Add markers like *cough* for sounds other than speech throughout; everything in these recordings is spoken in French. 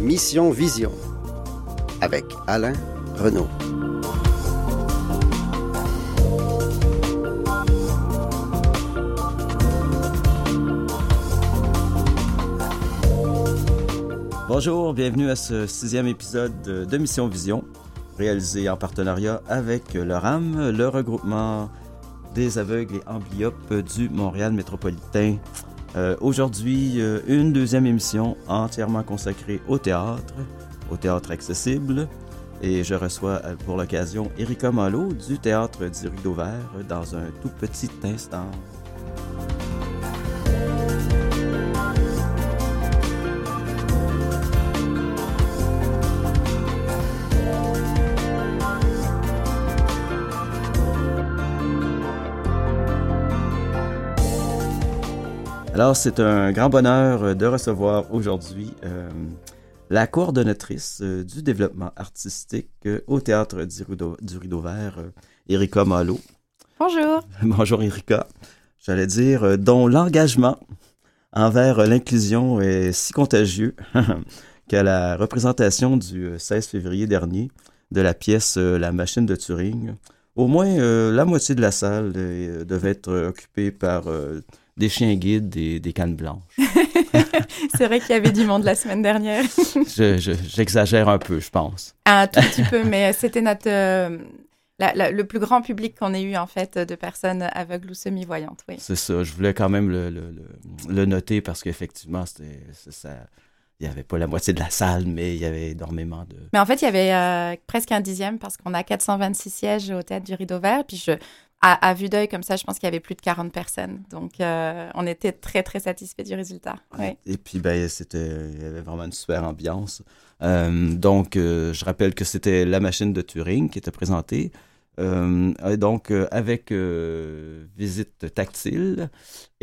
Mission Vision avec Alain Renaud. Bonjour, bienvenue à ce sixième épisode de Mission Vision, réalisé en partenariat avec le RAM, le regroupement des aveugles et amblyopes du Montréal métropolitain. Euh, Aujourd'hui, euh, une deuxième émission entièrement consacrée au théâtre, au théâtre accessible. Et je reçois euh, pour l'occasion Erika Malo du théâtre du Rideau Vert dans un tout petit instant. Alors, c'est un grand bonheur de recevoir aujourd'hui euh, la coordonnatrice euh, du développement artistique euh, au Théâtre du Rideau, du Rideau Vert, euh, Erika Malo. Bonjour. *laughs* Bonjour Erika. J'allais dire, euh, dont l'engagement envers euh, l'inclusion est si contagieux *laughs* qu'à la représentation du euh, 16 février dernier de la pièce euh, La machine de Turing, au moins euh, la moitié de la salle euh, devait être euh, occupée par euh, des chiens guides et des cannes blanches. *laughs* C'est vrai qu'il y avait du monde la semaine dernière. *laughs* Je- je- J'exagère un peu, je pense. Un tout petit peu, mais c'était notre euh, la- la- le plus grand public qu'on ait eu en fait de personnes aveugles ou semi-voyantes. Oui. C'est ça. Je voulais quand même le, le- le- le noter parce qu'effectivement, c'était c'est ça. Il n'y avait pas la moitié de la salle, mais il y avait énormément de. Mais en fait, il y avait euh, presque un dixième parce qu'on a 426 sièges au théâtre du Rideau Vert. Puis je, à, à vue d'œil comme ça, je pense qu'il y avait plus de 40 personnes. Donc, euh, on était très très satisfaits du résultat. Et puis, ben, c'était, il y avait vraiment une super ambiance. Euh, donc, euh, je rappelle que c'était la machine de Turing qui était présentée. Et donc, avec visite tactile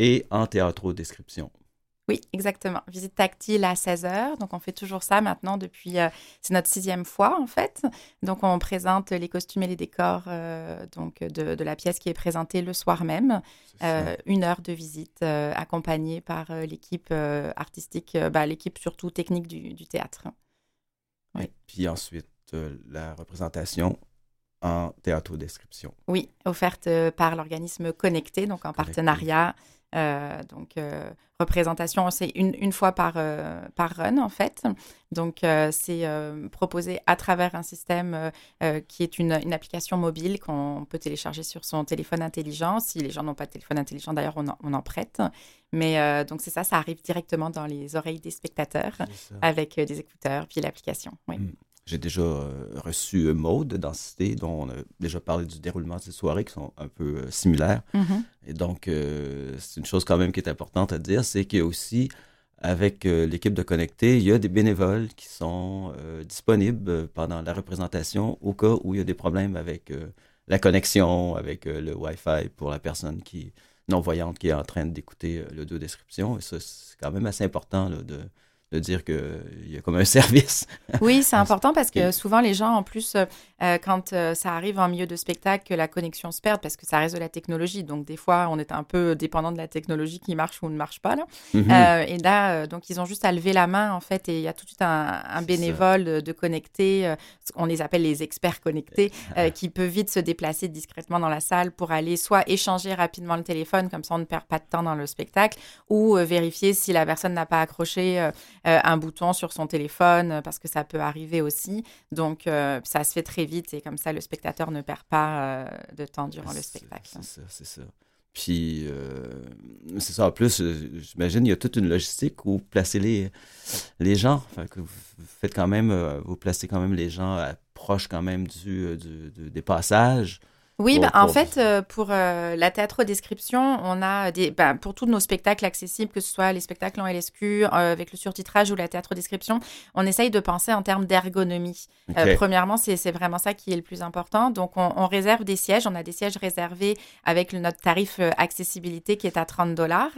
et en théâtro-description. Oui, exactement. Visite tactile à 16h. Donc, on fait toujours ça maintenant depuis. euh, c'est notre sixième fois, en fait. Donc, on présente les costumes et les décors euh, donc de, de la pièce qui est présentée le soir même. Euh, une heure de visite accompagnée par l'équipe artistique, bah, l'équipe surtout technique du, du théâtre. oui. Et puis ensuite, la représentation en théâtro-description. Oui, offerte par l'organisme Connecté, donc en Connecté. partenariat. Euh, donc, euh, représentation, c'est une, une fois par, euh, par run, en fait. Donc, c'est proposé à travers un système qui est une, une application mobile qu'on peut télécharger sur son téléphone intelligent. Si les gens n'ont pas de téléphone intelligent, d'ailleurs, on, en- on en prête. Mais donc, c'est ça, ça arrive directement dans les oreilles des spectateurs avec des écouteurs, puis l'application. Oui. Mm. J'ai déjà euh, reçu euh, Maude dans Cité, dont on a déjà parlé du déroulement de ces soirées qui sont un peu euh, similaires. Mhm. Et donc, euh, c'est une chose quand même qui est importante à dire, c'est qu'il y a aussi, avec euh, l'équipe de Connecté, il y a des bénévoles qui sont disponibles pendant la représentation au cas où il y a des problèmes avec la connexion, avec le Wi-Fi pour la personne qui non-voyante qui est en train d'écouter l'audio-description. Et ça, c'est quand même assez important là, de, de dire qu'il y a comme un *laughs* service. Oui, c'est important parce que souvent les gens, en plus, euh, euh, quand euh, ça arrive en milieu de spectacle, que la connexion se perde parce que ça reste de la technologie. Donc des fois, on est un peu dépendant de la technologie qui marche ou ne marche pas. Là. Mhm. Euh, et là, euh, donc ils ont juste à lever la main en fait, et il y a tout de suite un, bénévole de, de connecté. euh, on les appelle les experts connectés, *laughs* euh, qui peut vite se déplacer discrètement dans la salle pour aller soit échanger rapidement le téléphone, comme ça on ne perd pas de temps dans le spectacle, ou euh, vérifier si la personne n'a pas accroché euh, euh, un bouton sur son téléphone, euh, parce que ça peut arriver aussi. Donc euh, ça se fait très vite et comme ça le spectateur ne perd pas euh, de temps durant le spectacle. C'est ça, c'est ça. Puis, euh, c'est ça. En plus, euh, j'imagine, il y a toute une logistique où placer les, les gens. Que vous faites quand même, euh, vous placez quand même les gens euh, proches quand même du, euh, du- du- des passages. Oui, Pour- bah, en fait, euh, pour euh, la théâtre-description, on a des, bah, pour tous nos spectacles accessibles, que ce soit les spectacles en LSQ, euh, avec le surtitrage ou la théâtre-description, on essaye de penser en termes d'ergonomie. Euh, premièrement, c'est vraiment ça qui est le plus important. Donc, on, on réserve des sièges. On a des sièges réservés avec le- notre tarif accessibilité qui est à 30 dollars.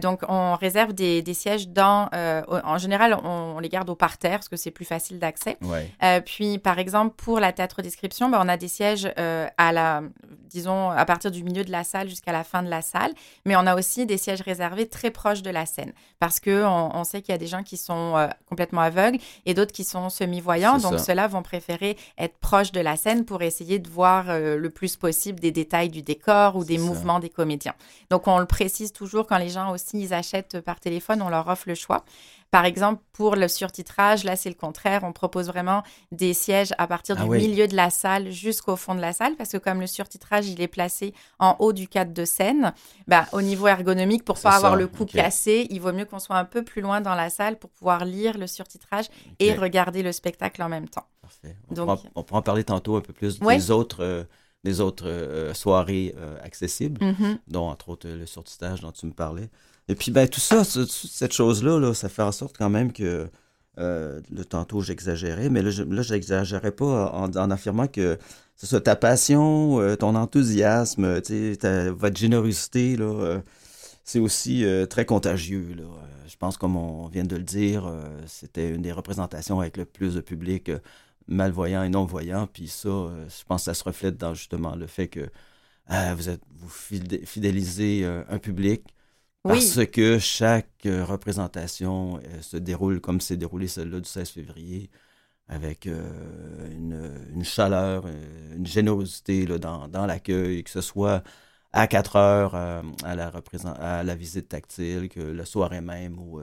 Donc, on réserve des, des sièges dans... en général, on, on les garde au parterre parce que c'est plus facile d'accès. Ouais. Puis, par exemple, pour la théâtre description, ben, on a des sièges à la la, disons, à partir du milieu de la salle jusqu'à la fin de la salle. Mais on a aussi des sièges réservés très proches de la scène parce que on, sait qu'il y a des gens qui sont euh, complètement aveugles et d'autres qui sont semi-voyants. Donc, ceux-là vont préférer être proches de la scène pour essayer de voir euh, le plus possible des détails du décor ou des mouvements des comédiens. Donc, on le précise toujours quand les gens aussi ils achètent par téléphone, on leur offre le choix. Par exemple, pour le surtitrage, là, c'est le contraire. On propose vraiment des sièges à partir ah du milieu de la salle jusqu'au fond de la salle, parce que comme le surtitrage, il est placé en haut du cadre de scène, bah, au niveau ergonomique, pour pas avoir le cou cassé, il vaut mieux qu'on soit un peu plus loin dans la salle pour pouvoir lire le surtitrage et regarder le spectacle en même temps. Parfait. On, Donc, pourra, en parler tantôt un peu plus des autres... Euh, des autres euh, soirées euh, accessibles, mm-hmm. dont entre autres le surtitrage dont tu me parlais. Et puis, ben, tout ça, cette chose-là, là, ça fait en sorte quand même que, euh, le tantôt, j'exagérais, mais là, je, là, j'exagérais pas en, affirmant que c'est ça, ta passion, euh, ton enthousiasme, ta, votre générosité, là, euh, c'est aussi très contagieux. Là. Je pense, comme on vient de le dire, c'était une des représentations avec le plus de public malvoyant et non-voyant. Puis ça, je pense que ça se reflète dans justement le fait que vous, êtes, vous fidélisez un public parce que chaque euh, représentation euh, se déroule comme s'est déroulé celle-là du 16 février, avec euh, une, chaleur, une générosité là, dans, dans l'accueil, que ce soit à 4 heures à, la à la visite tactile, que le soir même où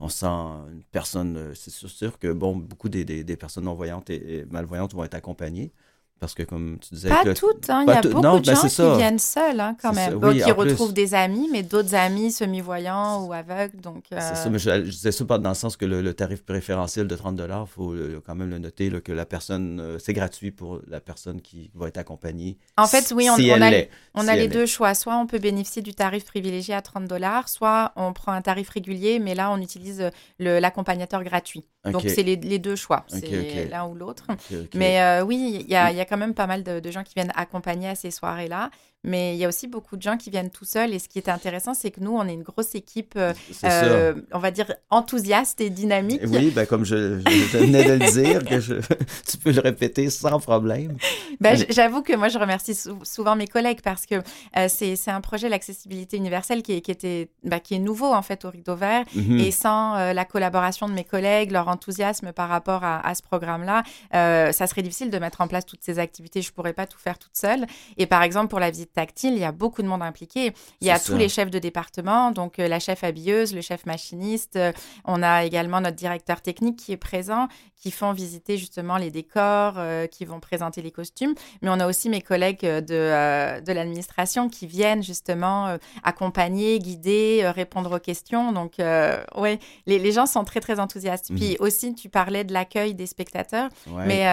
on sent une personne. C'est sûr que bon, beaucoup des, des, personnes non-voyantes et malvoyantes vont être accompagnées. Parce que, comme tu disais. Pas toutes, hein. il y a beaucoup de ben, gens qui viennent seuls, hein, quand même. qui retrouvent des amis, mais d'autres amis semi-voyants ou aveugles. Donc, C'est ça, euh, mais je, disais ça dans le sens que le, tarif préférentiel de 30 il faut quand même le noter, que la personne, euh, c'est gratuit pour la personne qui va être accompagnée. En fait, oui, on, a, on a les deux choix. Soit on peut bénéficier du tarif privilégié à 30 soit on prend un tarif régulier, mais là, on utilise l'accompagnateur gratuit. Donc, c'est les, deux choix. c'est l'un ou l'autre. Mais euh, oui, il y a, y a quand même pas mal de, gens qui viennent accompagner à ces soirées-là. Mais il y a aussi beaucoup de gens qui viennent tout seuls. Et ce qui est intéressant, c'est que nous, on est une grosse équipe, euh, euh, on va dire, enthousiaste et dynamique. Oui, ben, comme je, venais de le dire, que *laughs* tu peux le répéter sans problème. Ben, J'avoue que moi, je remercie souvent mes collègues parce que euh, c'est un projet, l'accessibilité universelle, qui est, qui, était, ben, qui est nouveau, en fait, au Rideau Vert. Mhm. Et sans la collaboration de mes collègues, leur enthousiasme par rapport à, à ce programme-là, ça serait difficile de mettre en place toutes ces activités. Je pourrais pas tout faire toute seule. Et par exemple, pour la visite tactile, il y a beaucoup de monde impliqué. Il y a tous les chefs de département, donc euh, la chef habilleuse, le chef machiniste. Euh, on a également notre directeur technique qui est présent, qui font visiter justement les décors, euh, qui vont présenter les costumes. Mais on a aussi mes collègues de, de l'administration qui viennent justement accompagner, guider, répondre aux questions. Donc, ouais, les, les, gens sont très, très enthousiastes. Puis mhm. aussi, tu parlais de l'accueil des spectateurs. Mais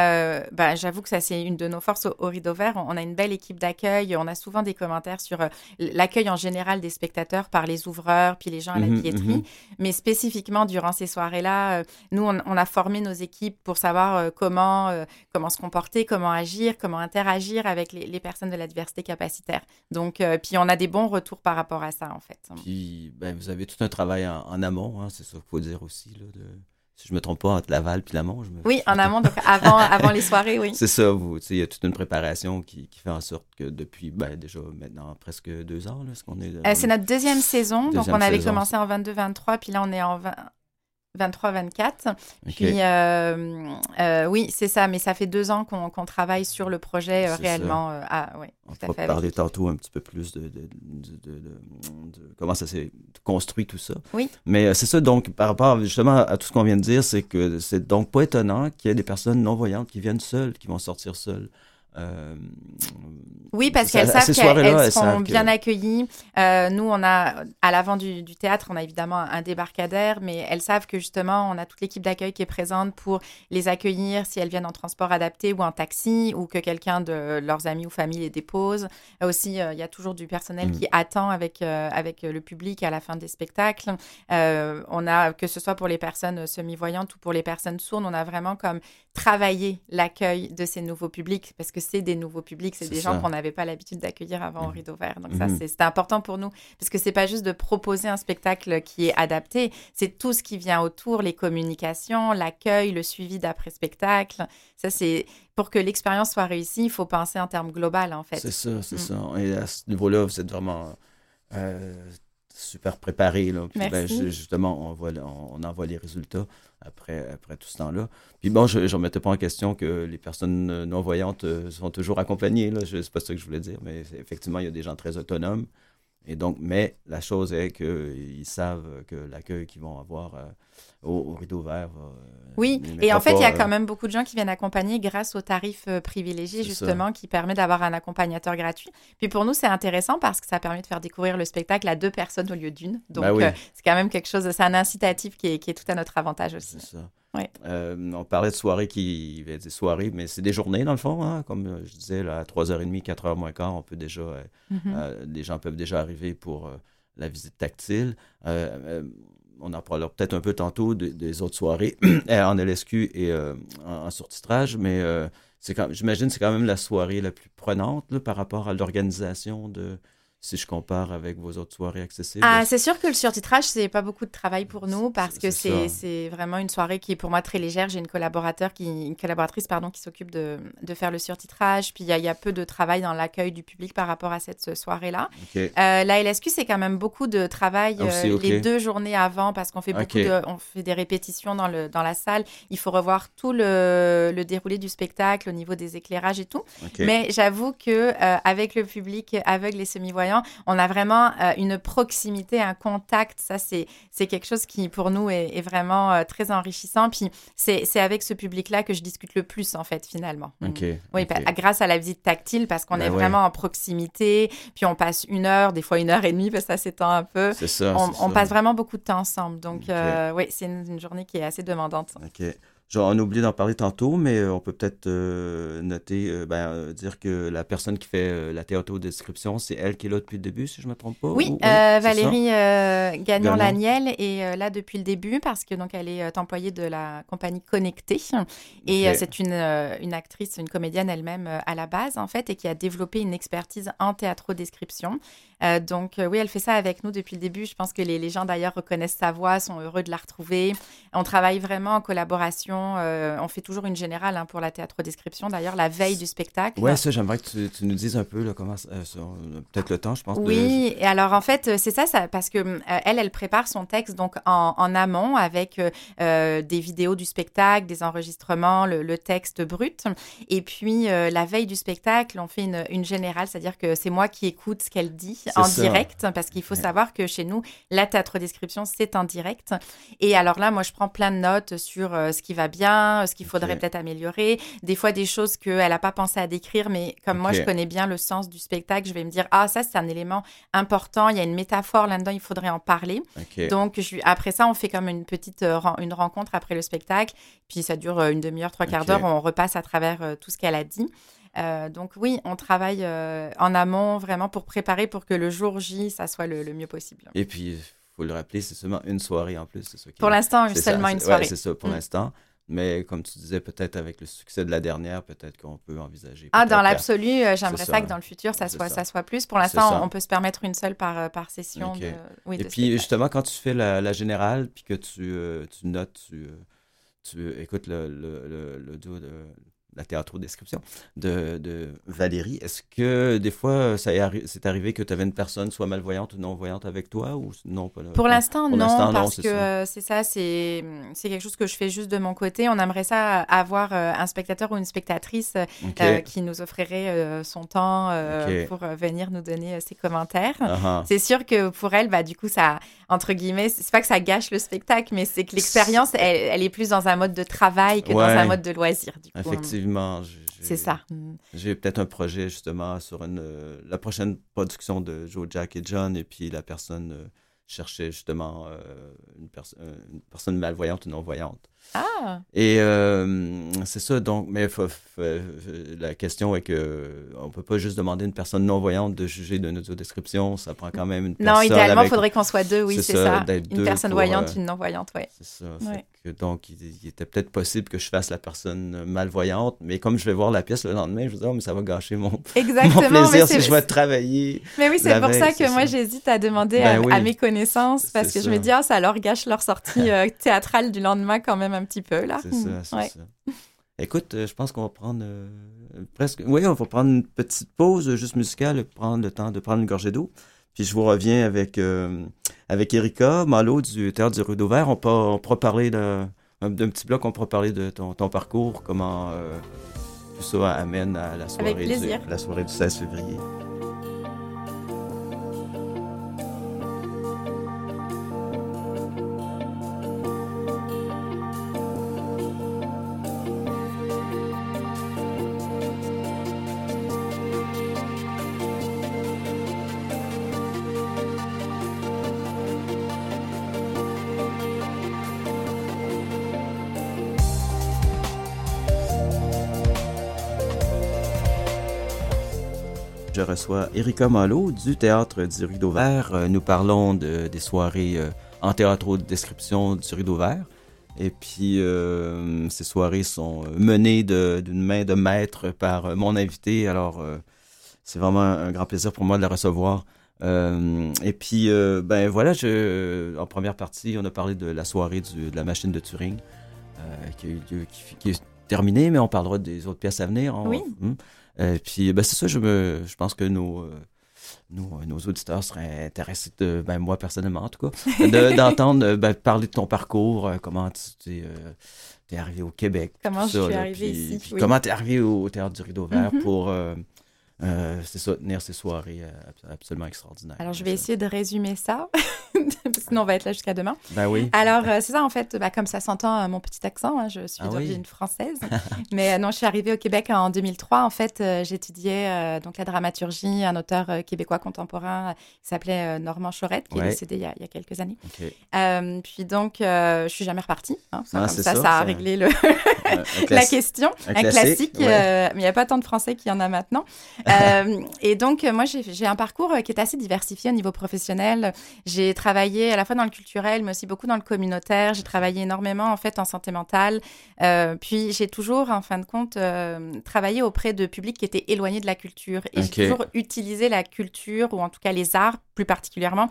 bah, j'avoue que ça, c'est une de nos forces au, au Rideau Vert. On a une belle équipe d'accueil. On a souvent des commentaires sur euh, l'accueil en général des spectateurs par les ouvreurs, puis les gens à la mhm, billetterie. Mhm. Mais spécifiquement, durant ces soirées-là, euh, nous, on, a formé nos équipes pour savoir euh, comment, comment se comporter, comment agir, comment interagir avec les, personnes de la diversité capacitaire. Donc, puis on a des bons retours par rapport à ça, en fait. Puis, ben, vous avez tout un travail en, amont, hein, c'est ça qu'il faut dire aussi, là, de si je me trompe pas, entre Laval puis Lamont. Je Oui, en amont, donc avant, avant les soirées, oui. *laughs* C'est ça, vous. Il y a toute une préparation qui, qui, fait en sorte que depuis ben, déjà maintenant presque deux ans, là, ce qu'on est. Euh, c'est notre deuxième saison, donc on avait commencé en 22-23, puis là on est en 20, 23-24. Puis, euh, euh, oui, c'est ça, mais ça fait deux ans qu'on travaille sur le projet euh, réellement. À, On va parler tantôt un petit peu plus de, comment ça s'est construit tout ça. Oui. Mais c'est ça, donc, par rapport justement à tout ce qu'on vient de dire, c'est que c'est donc pas étonnant qu'il y ait des personnes non-voyantes qui viennent seules, qui vont sortir seules. Euh, oui, parce qu'elles savent qu'elles seront bien accueillies. Euh, nous, on a, à l'avant du, théâtre, on a évidemment un débarcadère, mais elles savent que justement, on a toute l'équipe d'accueil qui est présente pour les accueillir si elles viennent en transport adapté ou en taxi, ou que quelqu'un de leurs amis ou famille les dépose. Aussi, euh, il y a toujours du personnel mm. qui attend avec, avec le public à la fin des spectacles. on a, que ce soit pour les personnes semi-voyantes ou pour les personnes sourdes, on a vraiment comme travaillé l'accueil de ces nouveaux publics, parce que c'est des nouveaux publics, c'est des gens qu'on n'avait pas l'habitude d'accueillir avant au Mhm. rideau vert. Donc ça, Mhm. c'est important pour nous parce que c'est pas juste de proposer un spectacle qui est adapté, c'est tout ce qui vient autour, les communications, l'accueil, le suivi d'après spectacle. Ça, c'est pour que l'expérience soit réussie, il faut penser en termes global en fait. C'est ça, c'est Mm. ça. Et à ce niveau-là, vous êtes vraiment euh, super préparé. Là. Puis, ben, Merci. justement, on, voit, on, on en voit les résultats après, après tout ce temps-là. Puis bon, je ne remettais pas en question que les personnes non-voyantes euh, sont toujours accompagnées. Là. Je- C'est pas ça que je voulais dire, mais effectivement, il y a des gens très autonomes. Et donc, mais la chose est qu'ils savent que l'accueil qu'ils vont avoir euh, au, au rideau vert euh, Oui, et en fait, il y a quand même beaucoup de gens qui viennent accompagner grâce au tarif euh, privilégié, ça. justement, qui permet d'avoir un accompagnateur gratuit. Puis pour nous, c'est intéressant parce que ça permet de faire découvrir le spectacle à deux personnes au lieu d'une. Donc, Ben oui. euh, c'est quand même quelque chose, c'est un incitatif qui est, qui est tout à notre avantage aussi. C'est ça. Ouais. Euh, on parlait de soirées qui. Des soirées, mais c'est des journées dans le fond. hein. Comme je disais, là, à 3h30, 4h moins quart, on peut déjà. euh, les gens peuvent déjà arriver pour la visite tactile. Euh, on en parlera peut-être un peu tantôt de- des autres soirées *clears throat* euh, en LSQ et euh, en, en surtitrage, mais euh, c'est j'imagine que c'est quand même la soirée la plus prenante par rapport à l'organisation de. Si je compare avec vos autres soirées accessibles. Ah, c'est sûr que le surtitrage, c'est pas beaucoup de travail pour nous parce que c'est vraiment une soirée qui est pour moi très légère. J'ai une collaborateur qui, une collaboratrice pardon, qui s'occupe de, de faire le surtitrage. Puis il y, y a peu de travail dans l'accueil du public par rapport à cette soirée-là. OK. Euh, la LSQ, c'est quand même beaucoup de travail Ah, aussi, euh, les deux journées avant parce qu'on fait beaucoup de, on fait des répétitions dans, le, dans la salle. Il faut revoir tout le, le déroulé du spectacle au niveau des éclairages et tout. Mais j'avoue que euh, avec le public aveugle et semi-voyant, on a vraiment euh, une proximité, un contact. Ça, c'est c'est quelque chose qui, pour nous, est, est vraiment euh, très enrichissant. Puis c'est c'est avec ce public-là que je discute le plus, en fait, finalement. OK. Oui, OK. pa- grâce à la visite tactile, parce qu'on Ben est ouais. vraiment en proximité, puis on passe une heure, des fois une heure et demie, parce que ça s'étend un peu. C'est ça. On, c'est on ça. passe vraiment beaucoup de temps ensemble. Donc, euh, oui, c'est une, une journée qui est assez demandante. OK. Genre, on a oublié d'en parler tantôt, mais euh, on peut peut-être euh, noter, euh, ben, dire que la personne qui fait euh, la théâtro-description, c'est elle qui est là depuis le début, si je ne me trompe pas? Oui, ou-? Valérie Gagnon. Gagnon-Laniel est là depuis le début parce que donc elle est employée de la compagnie Connectée et c'est une, une actrice, une comédienne elle-même à la base en fait et qui a développé une expertise en théâtro-description. Euh, donc oui, elle fait ça avec nous depuis le début. Je pense que les, les gens d'ailleurs reconnaissent sa voix, sont heureux de la retrouver. On travaille vraiment en collaboration. Euh, on fait toujours une générale hein, pour la théâtro-description d'ailleurs la veille du spectacle. Ouais, ça, j'aimerais que tu, tu nous dises un peu là, comment euh, peut-être le temps, je pense. de- Oui, et alors en fait, euh, c'est ça, ça parce que euh, elle, elle prépare son texte donc en, en amont avec des vidéos du spectacle, des enregistrements, le, le texte brut. Et puis la veille du spectacle, on fait une, une générale, c'est-à-dire que c'est moi qui écoute ce qu'elle dit en ça. direct, parce qu'il faut Ouais. savoir que chez nous, la théâtre description, c'est en direct. Et alors là, moi, je prends plein de notes sur ce qui va bien, ce qu'il faudrait peut-être améliorer, des fois des choses qu'elle n'a pas pensé à décrire, mais comme moi, je connais bien le sens du spectacle, je vais me dire, ah, ça, c'est un élément important, il y a une métaphore là-dedans, il faudrait en parler. Donc, je, après ça, on fait comme une petite euh, une rencontre après le spectacle, puis ça dure euh, une demi-heure, trois quarts d'heure, on repasse à travers euh, tout ce qu'elle a dit. Euh, donc oui, on travaille euh, en amont vraiment pour préparer pour que le jour J, ça soit le, le mieux possible. Et puis, il faut le rappeler, c'est seulement une soirée en plus. C'est ça qui Pour l'instant, ça, seulement une ouais, soirée. c'est ça, pour Mm. l'instant. Mais comme tu disais, peut-être avec le succès de la dernière, peut-être qu'on peut envisager. Ah, dans l'absolu, euh, j'aimerais ça. ça. que dans le futur, ça soit, ça. ça. soit plus. Pour l'instant, on peut se permettre une seule par, euh, par session. Ok. De, oui, Et de puis, justement, quand tu fais la, la générale, puis que tu, euh, tu notes, tu, euh, tu écoutes le, le, le, le la théâtro-description de, de Valérie, est-ce que des fois, ça est arri- c'est arrivé que tu avais une personne soit malvoyante ou non-voyante avec toi ou non? Pas, Pour l'instant, non, non, parce que euh, c'est ça, c'est quelque chose que je fais juste de mon côté. On aimerait ça avoir euh, un spectateur ou une spectatrice euh, euh, qui nous offrirait euh, son temps euh, pour venir nous donner ses commentaires. Ah, ah. C'est sûr que pour elle, bah, du coup, ça, entre guillemets, c'est pas que ça gâche le spectacle, mais c'est que l'expérience, elle, elle est plus dans un mode de travail que dans un mode de loisir. Du coup, Effectivement. C'est ça. Mm. J'ai peut-être un projet justement sur une, euh, la prochaine production de Joe, Jack et John, et puis la personne euh, cherchait justement euh, une, une personne malvoyante ou non-voyante. Ah! Et euh, c'est ça, donc, mais la question est que on peut pas juste demander à une personne non-voyante de juger d'une audiodescription, ça prend quand même une personne Non, idéalement, il faudrait qu'on soit deux, oui, c'est ça, Une personne pour, voyante, euh, une non-voyante, oui. C'est ça. Ouais. Que, donc, il, il était peut-être possible que je fasse la personne malvoyante, mais comme je vais voir la pièce le lendemain, je me dis, oh, mais ça va gâcher mon, mon Exactement. mais plaisir si je vais travailler. Mais oui, c'est pour veille, ça que moi, j'hésite à demander Ben à, oui. à mes connaissances parce que je me dis, ah, ça leur gâche leur sortie *laughs* euh, théâtrale du lendemain quand même un petit peu, là. C'est ça, c'est ouais. ça. Écoute, euh, je pense qu'on va prendre euh, presque. Oui, on va prendre une petite pause euh, juste musicale, prendre le temps de prendre une gorgée d'eau. Puis je vous reviens avec, euh, avec Erika Malo du Théâtre du Rue d'Auvert. On, peut- on pourra parler d'un petit bloc, on pourra parler de ton, ton parcours, comment euh, tout ça amène à la soirée, du, la soirée du 16 février. Je reçois Erika Malo du Théâtre du Rideau Vert. Euh, Nous parlons de, des soirées euh, en théâtre de description du Rideau Vert. Et puis, euh, ces soirées sont menées d'une main de maître par mon invité. Alors, euh, c'est vraiment un grand plaisir pour moi de la recevoir. Euh, et puis, ben voilà, je, en première partie, on a parlé de la soirée du- de la machine de Turing qui a eu lieu, qui, qui est terminée, mais on parlera des autres pièces à venir. On- Oui. Hum. Et puis, ben, c'est ça, je, me, je pense que nos, euh, nos, nos auditeurs seraient intéressés, de, ben, moi personnellement en tout cas, de- *laughs* d'entendre euh, ben, parler de ton parcours, euh, comment tu t'es, euh, arrivé au Québec. Comment je ça, suis puis- ici, puis oui. Comment t'es arrivé au, Théâtre du Rideau Vert Mhm. pour, euh, c'est ça, tenir ces soirées euh, abs- absolument extraordinaires. Alors, je Ça. vais essayer de résumer ça, *laughs* sinon on va être là jusqu'à demain. Ben oui. Alors, euh, c'est ça, en fait, bah, comme ça s'entend mon petit accent, hein, je suis Ah oui. d'origine française. *laughs* Mais non, je suis arrivée au Québec en 2003. En fait, j'étudiais donc la dramaturgie, un auteur québécois contemporain qui s'appelait Normand Chorette, qui Ouais. est décédé il y a, il y a quelques années. Puis donc, je suis jamais repartie. hein. Ça, Ah, comme ça, ça, ça a réglé le, *laughs* la question. Un Un, classique, ouais. mais il n'y a pas tant de Français qu'il y en a maintenant. Euh, et donc, euh, moi, j'ai un parcours euh, qui est assez diversifié au niveau professionnel. J'ai travaillé à la fois dans le culturel, mais aussi beaucoup dans le communautaire. J'ai travaillé énormément, en fait, en santé mentale. Euh, puis, j'ai toujours, en fin de compte, euh, travaillé auprès de publics qui étaient éloignés de la culture. Et j'ai toujours utilisé la culture, ou en tout cas les arts, plus particulièrement,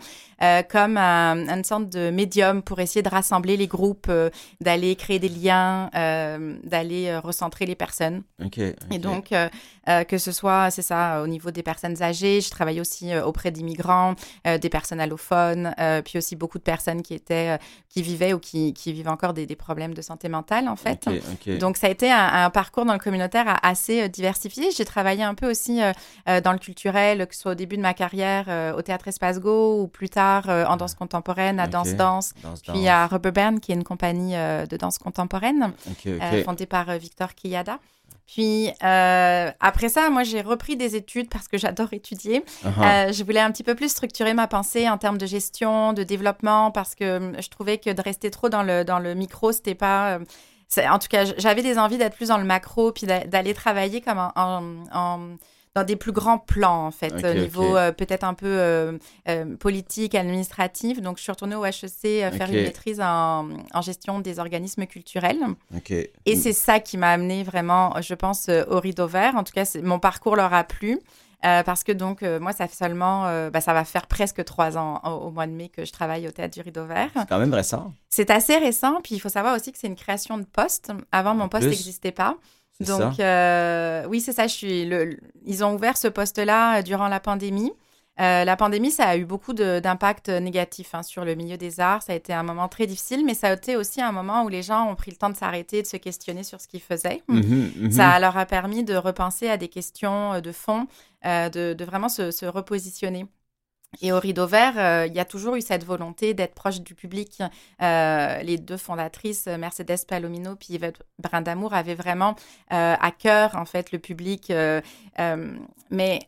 comme un- une sorte de médium pour essayer de rassembler les groupes, d'aller créer des liens, d'aller recentrer les personnes. Et donc, que ce soit, ça, au niveau des personnes âgées, je travaille aussi euh, auprès d'immigrants, euh, des personnes allophones, euh, puis aussi beaucoup de personnes qui étaient, euh, qui vivaient ou qui, qui vivent encore des, des problèmes de santé mentale, en fait. Donc, ça a été un, un parcours dans le communautaire assez euh, diversifié. J'ai travaillé un peu aussi euh, euh, dans le culturel, que ce soit au début de ma carrière euh, au Théâtre Espace Go ou plus tard euh, en danse contemporaine, à. Danse Danse, Danse, puis danse. à Rubber Band, qui est une compagnie euh, de danse contemporaine euh, fondée par euh, Victor Kiyada. Puis euh, après ça, moi j'ai repris des études parce que j'adore étudier. Ah, Euh, je voulais un petit peu plus structurer ma pensée en termes de gestion, de développement, parce que hum, je trouvais que de rester trop dans le, dans le micro, c'était pas. euh, en tout cas, j'avais des envies d'être plus dans le macro, puis d'a- d'aller travailler comme en, en- en- dans des plus grands plans, en fait, au niveau euh, peut-être un peu euh, euh, politique, administratif. Donc, je suis retournée au HEC faire une maîtrise en, en gestion des organismes culturels. Et c'est ça qui m'a amené vraiment, je pense, au rideau vert. En tout cas, mon parcours leur a plu. euh, parce que donc, euh, moi, ça fait seulement, euh, bah, ça va faire presque trois ans au, au mois de mai que je travaille au Théâtre du Rideau Vert. C'est quand même récent. C'est assez récent, puis il faut savoir aussi que c'est une création de poste. Avant, mon poste n'existait pas. Donc, ça. euh, oui, c'est ça. Je suis le, le- ils ont ouvert ce poste-là euh, durant la pandémie. Euh, la pandémie, ça a eu beaucoup d'impact négatif hein, sur le milieu des arts. Ça a été un moment très difficile, mais ça a été aussi un moment où les gens ont pris le temps de s'arrêter, de se questionner sur ce qu'ils faisaient. Mhm, mhm. Ça leur a permis de repenser à des questions de fond, euh, de, de vraiment se, se repositionner. Et au Rideau Vert, euh, il y a toujours eu cette volonté d'être proche du public. Euh, les deux fondatrices, Mercedes Palomino puis Yvette Brindamour, avaient vraiment euh, à cœur en fait le public. mais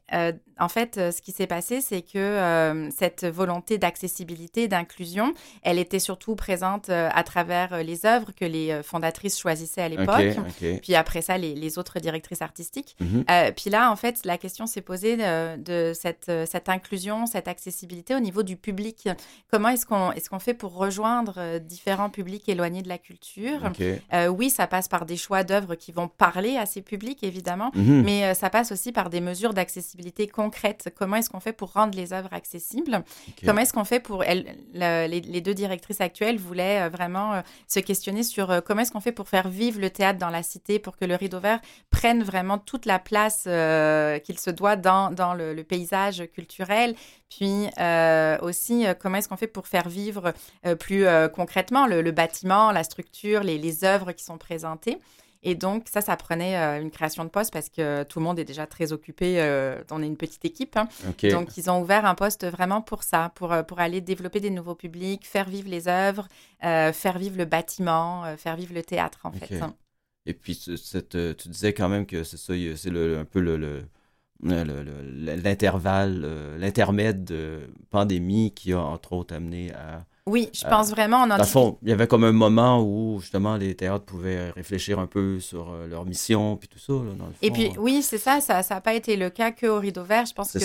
en fait, ce qui s'est passé, c'est que cette volonté d'accessibilité, d'inclusion, elle était surtout présente à travers les œuvres que les fondatrices choisissaient à l'époque. Puis après ça, les, autres directrices artistiques. Mhm. puis là, en fait, la question s'est posée de, cette, cette inclusion, cette accessibilité au niveau du public. Comment est-ce qu'on est qu'on fait pour rejoindre euh, différents publics éloignés de la culture? Euh, Oui, ça passe par des choix d'œuvres qui vont parler à ces publics, évidemment, mhm. mais euh, ça passe aussi par des mesures d'accessibilité concrètes. Comment est-ce qu'on fait pour rendre les œuvres accessibles Comment est-ce qu'on fait pour... les, deux directrices actuelles voulaient vraiment se questionner sur comment est-ce qu'on fait pour faire vivre le théâtre dans la cité, pour que le rideau vert prenne vraiment toute la place qu'il se doit dans, dans le, le paysage culturel, puis euh, aussi, euh, comment est-ce qu'on fait pour faire vivre euh, plus concrètement le, bâtiment, la structure, les, les, œuvres qui sont présentées. Et donc, ça, ça prenait une création de poste parce que tout le monde est déjà très occupé. on est une petite équipe. Hein. Donc, ils ont ouvert un poste vraiment pour ça, pour, pour aller développer des nouveaux publics, faire vivre les œuvres, faire vivre le bâtiment, faire vivre le théâtre, en fait. Hein. Et puis, cette, tu disais quand même que c'est ça, c'est un peu le l'intervalle, euh, l'intermède de pandémie qui a entre autres amené à oui, je pense vraiment. En fond, il y avait comme un moment où justement les théâtres pouvaient réfléchir un peu sur euh, leur mission puis tout ça. Et puis oui, c'est ça. Ça n'a pas été le cas que au Rideau Vert. Je pense que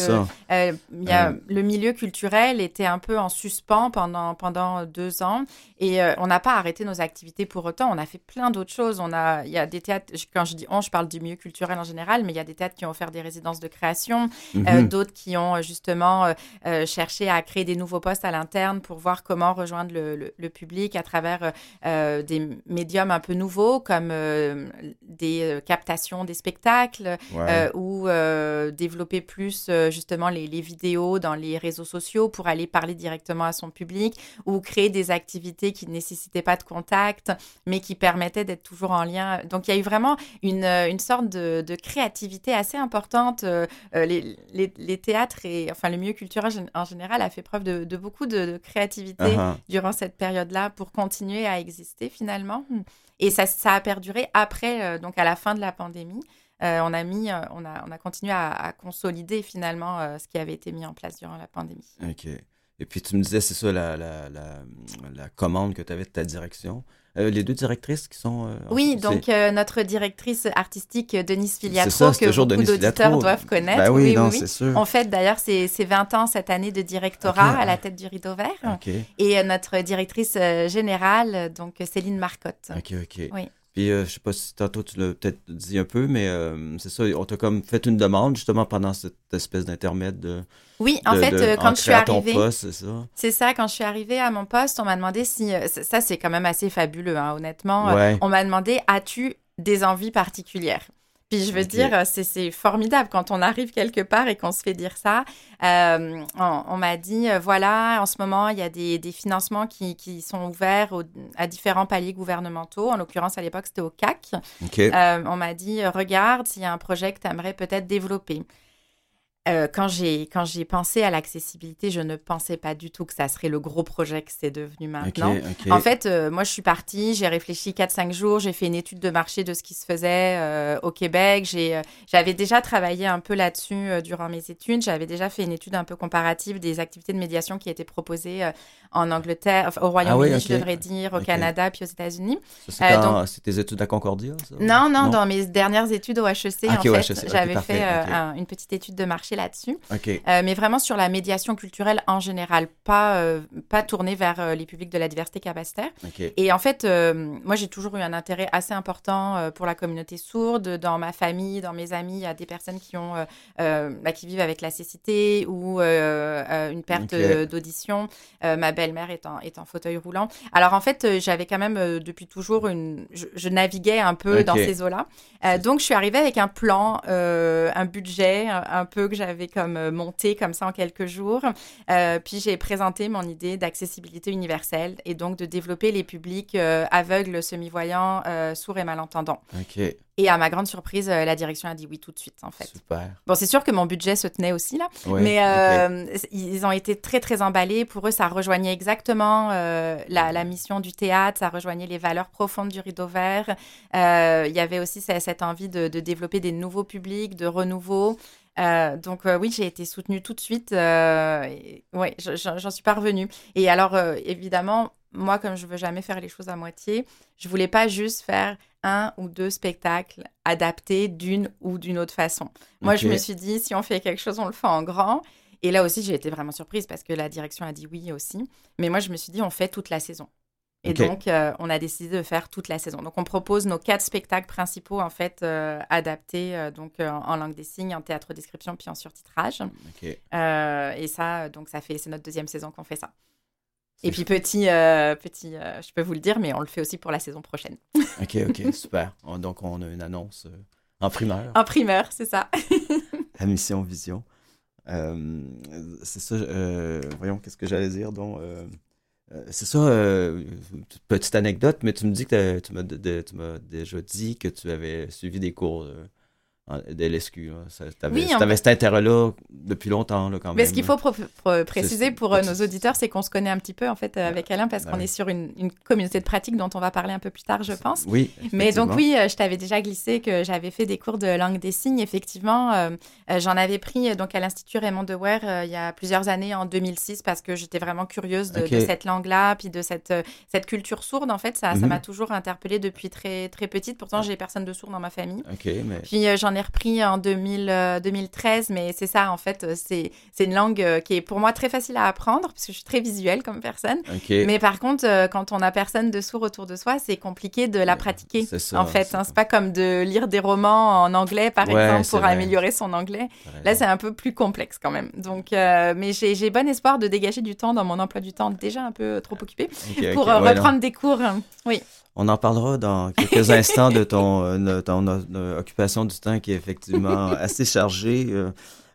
euh, y a, le milieu culturel était un peu en suspens pendant pendant deux ans et euh, on n'a pas arrêté nos activités pour autant. On a fait plein d'autres choses. On a, il y a des théâtres. Quand je dis on, je parle du milieu culturel en général, mais il y a des théâtres qui ont offert des résidences de création, mhm. d'autres qui ont justement cherché à créer des nouveaux postes à l'interne pour voir comment rejoindre le, public à travers euh, euh, des médiums un peu nouveaux comme euh, des captations des spectacles ou développer plus justement les, vidéos dans les réseaux sociaux pour aller parler directement à son public ou créer des activités qui ne nécessitaient pas de contact mais qui permettaient d'être toujours en lien. Donc il y a eu vraiment une, une sorte de, créativité assez importante. les, les, théâtres et enfin le milieu culturel en général a fait preuve de, beaucoup de, créativité. Durant cette période-là pour continuer à exister finalement. Et ça, ça a perduré après, euh, donc à la fin de la pandémie. Euh, on a mis, euh, on a, on a continué à, consolider finalement ce qui avait été mis en place durant la pandémie. Ok. Et puis tu me disais, c'est ça la, la, la, la commande que tu avais de ta direction. Euh, les deux directrices qui sont. Euh, oui, donc euh, notre directrice artistique, Denise Filiatro, que beaucoup d'auditeurs doivent connaître. Ben oui, oui, oui, Sûr. En fait, d'ailleurs, c'est 20 ans cette année de directorat à la tête du Rideau Vert. Et notre directrice générale, donc Céline Marcotte. OK, OK. Oui. Puis, je sais pas si tantôt tu l'as peut-être dit un peu, mais c'est ça, on t'a comme fait une demande justement pendant cette espèce d'intermède de. Oui, en fait, euh, quand je suis arrivée. c'est ça? C'est ça, quand je suis arrivée à mon poste, on m'a demandé si. Euh, ça, c'est quand même assez fabuleux, hein, honnêtement. on m'a demandé as-tu des envies particulières? Puis je veux dire, c'est formidable quand on arrive quelque part et qu'on se fait dire ça. Euh, on, m'a dit, voilà, en ce moment, il y a des, financements qui, qui, sont ouverts à différents paliers gouvernementaux. En l'occurrence, à l'époque, c'était au CAC. on m'a dit, regarde, s'il y a un projet que tu aimerais peut-être développer. Euh, quand j'ai quand j'ai pensé à l'accessibilité, je ne pensais pas du tout que ça serait le gros projet que c'est devenu maintenant. En fait, euh, moi, je suis partie, j'ai réfléchi 4-5 jours, j'ai fait une étude de marché de ce qui se faisait euh, au Québec. J'ai j'avais déjà travaillé un peu là-dessus durant mes études. J'avais déjà fait une étude un peu comparative des activités de médiation qui étaient proposées en Angleterre, au Royaume-Uni, ah je devrais dire, au Canada, puis aux États-unis. C'est tes études à Concordia non, non, dans mes dernières études au HEC, ah, en fait, j'avais fait une petite étude de marché là-dessus. Euh, mais vraiment sur la médiation culturelle en général, pas, euh, pas tournée vers euh, les publics de la diversité capacitaire. Et en fait, moi, j'ai toujours eu un intérêt assez important pour la communauté sourde. Dans ma famille, dans mes amis, il y a des personnes qui, ont, bah, qui vivent avec la cécité ou une perte d'audition. ma belle-mère est en, est en fauteuil roulant. Alors en fait, j'avais quand même depuis toujours une... Je, naviguais un peu dans ces eaux-là. donc, je suis arrivée avec un plan, un budget un peu que j'avais comme euh, monté comme ça en quelques jours. Euh, puis j'ai présenté mon idée d'accessibilité universelle et donc de développer les publics euh, aveugles, semi-voyants, sourds et malentendants. Et à ma grande surprise, la direction a dit oui tout de suite, en fait. Super. Bon, c'est sûr que mon budget se tenait aussi, là. Ouais, mais ok. ils ont été très, très emballés. Pour eux, ça rejoignait exactement euh, la, la mission du théâtre, ça rejoignait les valeurs profondes du rideau vert. Euh, Il y avait aussi ce- cette envie de, de développer des nouveaux publics, de renouveau. Euh, donc euh, oui, j'ai été soutenue tout de suite. Euh, et- ouais, je- je- j'en suis parvenue. Et alors, euh, évidemment, moi, comme je veux jamais faire les choses à moitié, je voulais pas juste faire un ou deux spectacles adaptés d'une ou d'une autre façon. Moi, je me suis dit, si on fait quelque chose, on le fait en grand. Et là aussi, j'ai été vraiment surprise parce que la direction a dit oui aussi. Mais moi, je me suis dit, on fait toute la saison. Et donc, euh, on a décidé de faire toute la saison. Donc, on propose nos quatre spectacles principaux, en fait, euh, adaptés euh, donc, en langue des signes, en théâtre description, puis en surtitrage. Et ça, donc, ça fait, c'est notre deuxième saison qu'on fait ça. Et puis, petit, petit je peux vous le dire, mais on le fait aussi pour la saison prochaine. *laughs* Ok, ok, super. On- donc, on a une annonce en primeur En primeur, c'est ça. *laughs* à Mission Vision. C'est ça, voyons, qu'est-ce que j'allais dire, donc... euh, euh, c'est ça, euh, petite anecdote, mais tu me dis que tu m'as déjà dit que tu avais suivi des cours euh, en- de l'SQ. Tu avais, Oui, en cet intérêt-là depuis longtemps, là, quand même. Mais ce qu'il faut préciser pour euh, nos auditeurs, c'est qu'on se connaît un petit peu en fait euh, avec Alain parce qu'on est sur une, une communauté de pratique dont on va parler un peu plus tard, je pense. Oui. Mais donc oui, euh, je t'avais déjà glissé que j'avais fait des cours de langue des signes. Effectivement, euh, j'en avais pris donc à l'Institut Raymond de Ware euh, il y a plusieurs années, en 2006, parce que j'étais vraiment curieuse de, cette langue-là, puis de cette, cette culture sourde. En fait, ça Mhm. m'a toujours interpellée depuis très, très petite. Pourtant, j'ai personne de sourd dans ma famille. Ok, mais... Puis euh, j'en ai repris en 2000, euh, 2013, mais c'est ça, en fait, euh, c'est une langue euh, qui est pour moi très facile à apprendre, parce que je suis très visuelle comme personne. Mais par contre, euh, quand on a personne de sourd autour de soi, c'est compliqué de la pratiquer. Ça. En fait, hein, c'est pas comme de lire des romans en anglais, par Ouais, exemple, pour vrai. améliorer son anglais. Là, c'est un peu plus complexe quand même. Donc, euh, mais j'ai bon espoir de dégager du temps dans mon emploi du temps déjà un peu trop occupé pour ouais, reprendre des cours. Oui. On en parlera dans quelques *laughs* instants de ton, euh, ton euh, occupation du temps qui est effectivement *laughs* assez chargée. Euh,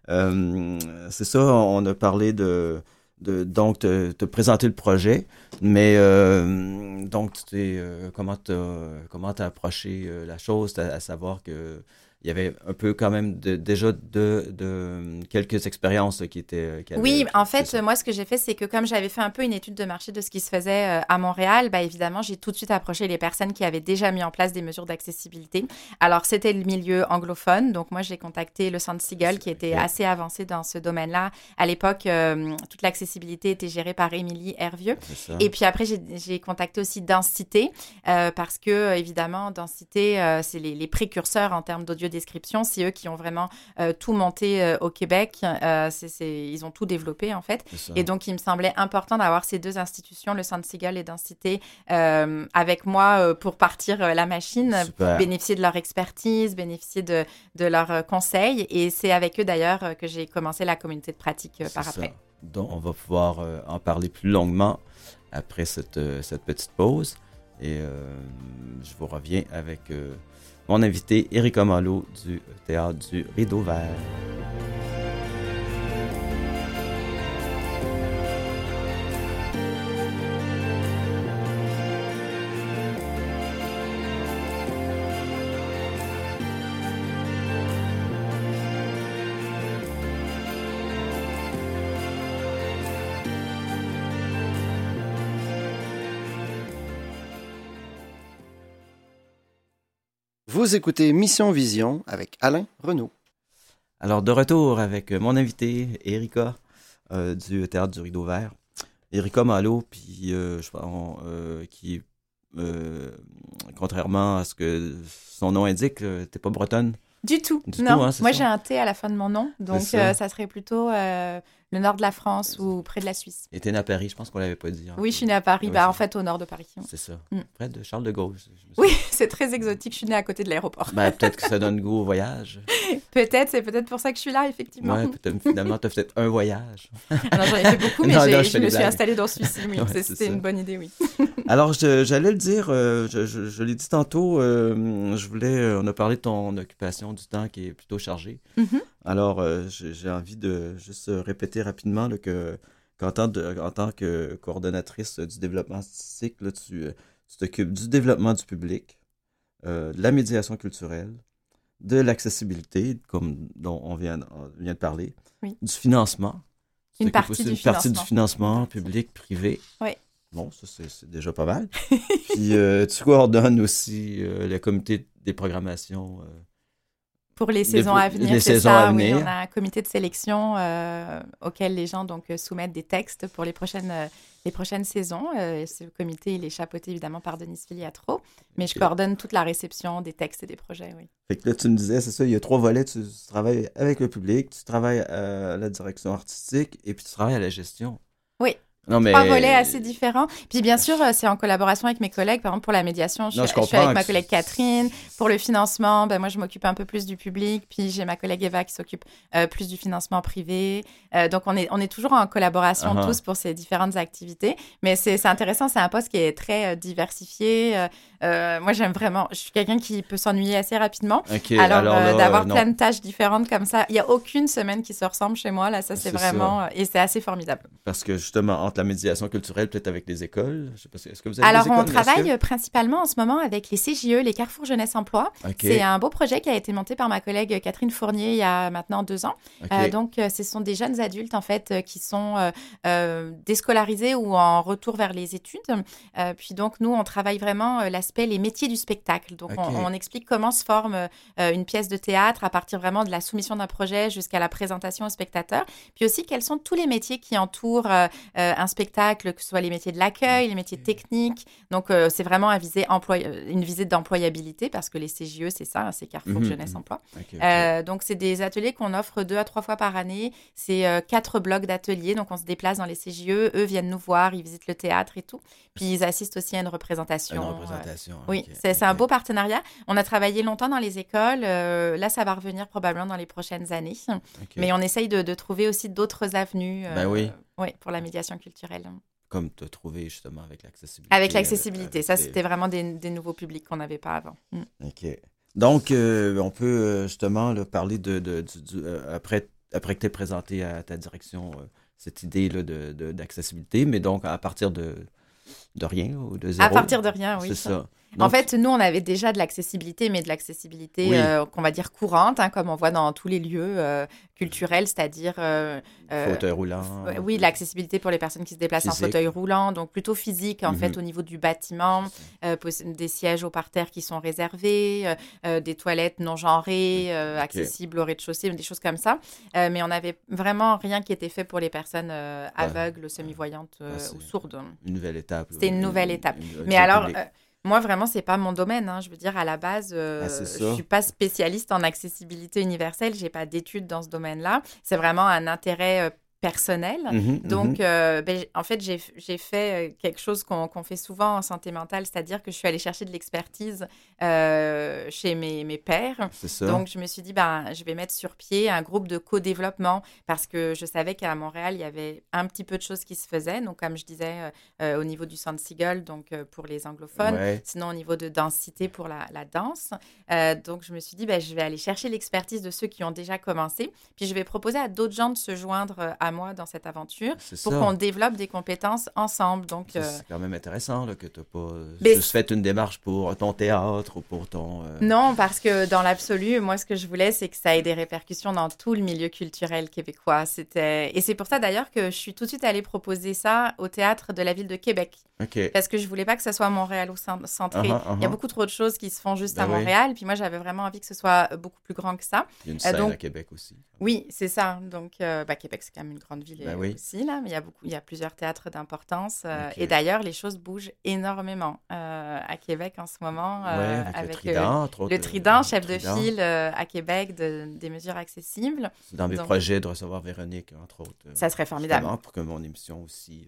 euh, c'est ça, on a parlé de, de donc te, te présenter le projet, mais euh, donc tu euh, comment t'as comment t'as approché la chose, à, à savoir que il y avait un peu quand même de, déjà de, de quelques expériences qui étaient qui avaient- Oui, en fait, moi, ce que j'ai fait, c'est que comme j'avais fait un peu une étude de marché de ce qui se faisait euh, à Montréal, bah, évidemment, j'ai tout de suite approché les personnes qui avaient déjà mis en place des mesures d'accessibilité. Alors, c'était le milieu anglophone. Donc, moi, j'ai contacté le Centre Seagull, qui était assez avancé dans ce domaine-là. À l'époque, euh, toute l'accessibilité était gérée par Émilie Hervieux. Et puis après, j'ai- contacté aussi Densité, euh, parce que, évidemment, Densité, euh, c'est les, les précurseurs en termes d'audio-description. C'est eux qui ont vraiment euh, tout monté euh, au Québec. Euh, ils ont tout développé, en fait. Et donc, il me semblait important d'avoir ces deux institutions, le Centre Seagull et Densité, avec moi pour partir la machine, Super. bénéficier de leur expertise, bénéficier de, de leurs conseils. Et c'est avec eux, d'ailleurs, que j'ai commencé la communauté de pratique par après. Donc, on va pouvoir en parler plus longuement après cette, cette petite pause. Et je vous reviens avec mon invité, Erika Malo du Théâtre du Rideau Vert. Vous écoutez Mission Vision avec Alain Renaud. Alors, de retour avec mon invité, Erika euh, du Théâtre du Rideau Vert. Erika Malo, puis euh, je pense, euh, qui, euh, contrairement à ce que son nom indique, euh, t'es pas bretonne? Du tout. Du non, tout, hein, moi j'ai un T à la fin de mon nom, donc ça. euh, ça serait plutôt euh, le nord de la France ou près de la Suisse. Et t'es né à Paris, je pense qu'on l'avait pas dit. hein. Oui, je suis née à Paris, Oui, bah, en fait au nord de Paris. C'est ça. Mm. Près de Charles de Gaulle. Oui, *laughs* c'est très exotique, je suis née à côté de l'aéroport. Ben, peut-être que ça donne goût au voyage. *laughs* peut-être, c'est peut-être pour ça que je suis là, effectivement. Ouais, peut-être- finalement, t'as fait un voyage. *laughs* Ah non, J'en ai fait beaucoup, mais Non, j'ai- non, je me suis installée dans celui-ci, oui. Ouais, C'est- C'était ça. une bonne idée, oui. Alors, je- j'allais le dire, euh, je, l'ai dit tantôt, euh, je voulais, euh, on a parlé de ton occupation du temps qui est plutôt chargée. Mhm. Alors, euh, j'ai envie de juste répéter rapidement là, que qu'en tant, de- en tant que coordonnatrice du développement artistique, là, tu euh, tu t'occupes du développement du public, euh, de la médiation culturelle, de l'accessibilité, comme dont on vient, on vient de parler, Oui. du financement. Une partie aussi du d'une partie du financement. public, privé. Oui. Bon, ça, c'est- c'est déjà pas mal. *laughs* Puis, euh, tu coordonnes aussi euh, le comité des programmations. Pour les saisons à venir, les c'est saisons ça. à oui, on a un comité de sélection euh, auquel les gens donc euh, soumettent des textes pour les prochaines euh, les prochaines saisons. Euh, ce comité il est chapeauté évidemment par Denise Filiatro, mais je coordonne toute la réception des textes et des projets. Oui. Fait que là, tu me disais, c'est ça, il y a trois volets. Tu, tu travailles avec le public, tu travailles à la direction artistique et puis tu travailles à la gestion. Oui. Non, mais... Trois volets assez différents. Puis bien sûr, euh, c'est en collaboration avec mes collègues. Par exemple, pour la médiation, je, Non, suis- je je suis comprends avec ma collègue Catherine. Pour le financement, ben, moi, je m'occupe un peu plus du public. Puis j'ai ma collègue Eva qui s'occupe euh, plus du financement privé. Euh, donc, on est, on est toujours en collaboration Uh-huh. tous pour ces différentes activités. Mais c'est c'est intéressant. C'est un poste qui est très euh, diversifié. Euh, moi, j'aime vraiment. Je suis quelqu'un qui peut s'ennuyer assez rapidement. OK, alors, alors, euh, là, d'avoir euh, plein de tâches différentes comme ça, il n'y a aucune semaine qui se ressemble chez moi. Là, ça, c'est C'est vraiment. Et c'est assez formidable. Parce que justement, entre la médiation culturelle, peut-être avec les écoles, je sais pas, est-ce que vous avez Alors, des on écoles? Que- travaille principalement en ce moment avec les CJE, les Carrefour Jeunesse Emploi. C'est un beau projet qui a été monté par ma collègue Catherine Fournier il y a maintenant deux ans. Euh, donc, ce sont des jeunes adultes, en fait, qui sont déscolarisés ou en retour vers les études. Puis donc, nous, on travaille vraiment euh, l'aspect, les métiers du spectacle. Donc, on, explique comment se forme euh, une pièce de théâtre à partir vraiment de la soumission d'un projet jusqu'à la présentation au spectateur. Puis aussi, quels sont tous les métiers qui entourent euh, euh, un spectacle, que ce soit les métiers de l'accueil, les métiers techniques. Donc, euh, c'est vraiment un visée une visite d'employabilité parce que les CJE, c'est ça, hein, c'est Carrefour Mhm, Jeunesse mhm. Emploi. Donc, c'est des ateliers qu'on offre deux à trois fois par année. C'est quatre blocs d'ateliers. Donc, on se déplace dans les CJE. Eux viennent nous voir, ils visitent le théâtre et tout. Puis, ils assistent aussi à une représentation. Une oui, c'est un beau partenariat. On a travaillé longtemps dans les écoles. Euh, là, ça va revenir probablement dans les prochaines années. Mais on essaye de, de trouver aussi d'autres avenues euh, Ben oui. ouais, pour la médiation culturelle. Comme tu as trouvé justement avec l'accessibilité. Avec euh, l'accessibilité. Ça, c'était vraiment des, des nouveaux publics qu'on n'avait pas avant. Mm. OK. Donc, euh, on peut euh, justement là, parler de, de- du- du- euh, après, après que tu aies présenté à ta direction euh, cette idée là, de, de- d'accessibilité, mais donc à partir de, de rien ou de zéro. À partir de rien, oui. C'est ça. En Donc, fait, nous, on avait déjà de l'accessibilité, mais de l'accessibilité Oui. euh, qu'on va dire courante, hein, comme on voit dans tous les lieux euh, culturels, c'est-à-dire euh, fauteuil roulant. Oui, l'accessibilité pour les personnes qui se déplacent en fauteuil roulant, donc plutôt physique en Mhm. fait au niveau du bâtiment, des sièges au parterre qui sont réservés, des toilettes non genrées, Ok. accessibles au rez-de-chaussée, des choses comme ça. Mais on n'avait vraiment rien qui était fait pour les personnes aveugles, semi-voyantes Ah, ou sourdes. Une nouvelle étape. C'était une nouvelle étape. une- Mais alors, euh, moi, vraiment, c'est pas mon domaine. hein. Je veux dire, à la base, euh, Ah, je suis pas spécialiste en accessibilité universelle. J'ai pas d'études dans ce domaine-là. C'est vraiment un intérêt euh, personnel. Mhm, Donc, mhm. euh, ben, en fait, j'ai fait euh, quelque chose qu'on fait souvent en santé mentale, c'est-à-dire que je suis allée chercher de l'expertise euh, chez mes, mes pairs. Donc, je me suis dit, ben, je vais mettre sur pied un groupe de co-développement parce que je savais qu'à Montréal, il y avait un petit peu de choses qui se faisaient. Donc, comme je disais, euh, au niveau du Centre Seagull, donc pour les anglophones, Ouais. sinon au niveau de densité pour la, la danse. Donc, je me suis dit, ben, je vais aller chercher l'expertise de ceux qui ont déjà commencé. Puis, je vais proposer à d'autres gens de se joindre euh, à moi dans cette aventure C'est pour qu'on développe des compétences ensemble. Donc, Ça, euh, C'est quand même intéressant là, que tu n'as pas euh, Mais juste fait une démarche pour ton théâtre ou pour ton. euh, Non, parce que dans l'absolu, moi, ce que je voulais, c'est que ça ait des répercussions dans tout le milieu culturel québécois. C'était et c'est pour ça d'ailleurs que je suis tout de suite allée proposer ça au théâtre de la ville de Québec, parce que je voulais pas que ce soit Montréal au cent- centré. Uh-huh, Il y a uh-huh. beaucoup trop de choses qui se font juste Ben à oui. Montréal, puis moi, j'avais vraiment envie que ce soit beaucoup plus grand que ça. Il y a une Euh, scène donc- à Québec aussi. Oui, c'est ça. Donc, euh, bah, Québec, c'est quand même une grande ville oui. aussi, là, mais il y a beaucoup, il y a plusieurs théâtres d'importance. euh. Et d'ailleurs, les choses bougent énormément euh, à Québec en ce moment. euh, ouais, avec, le Trident, le chef de file à Québec de- des mesures accessibles. Dans mes Donc- projets de recevoir Véronique, entre autres. Ça serait formidable. pour que mon émission aussi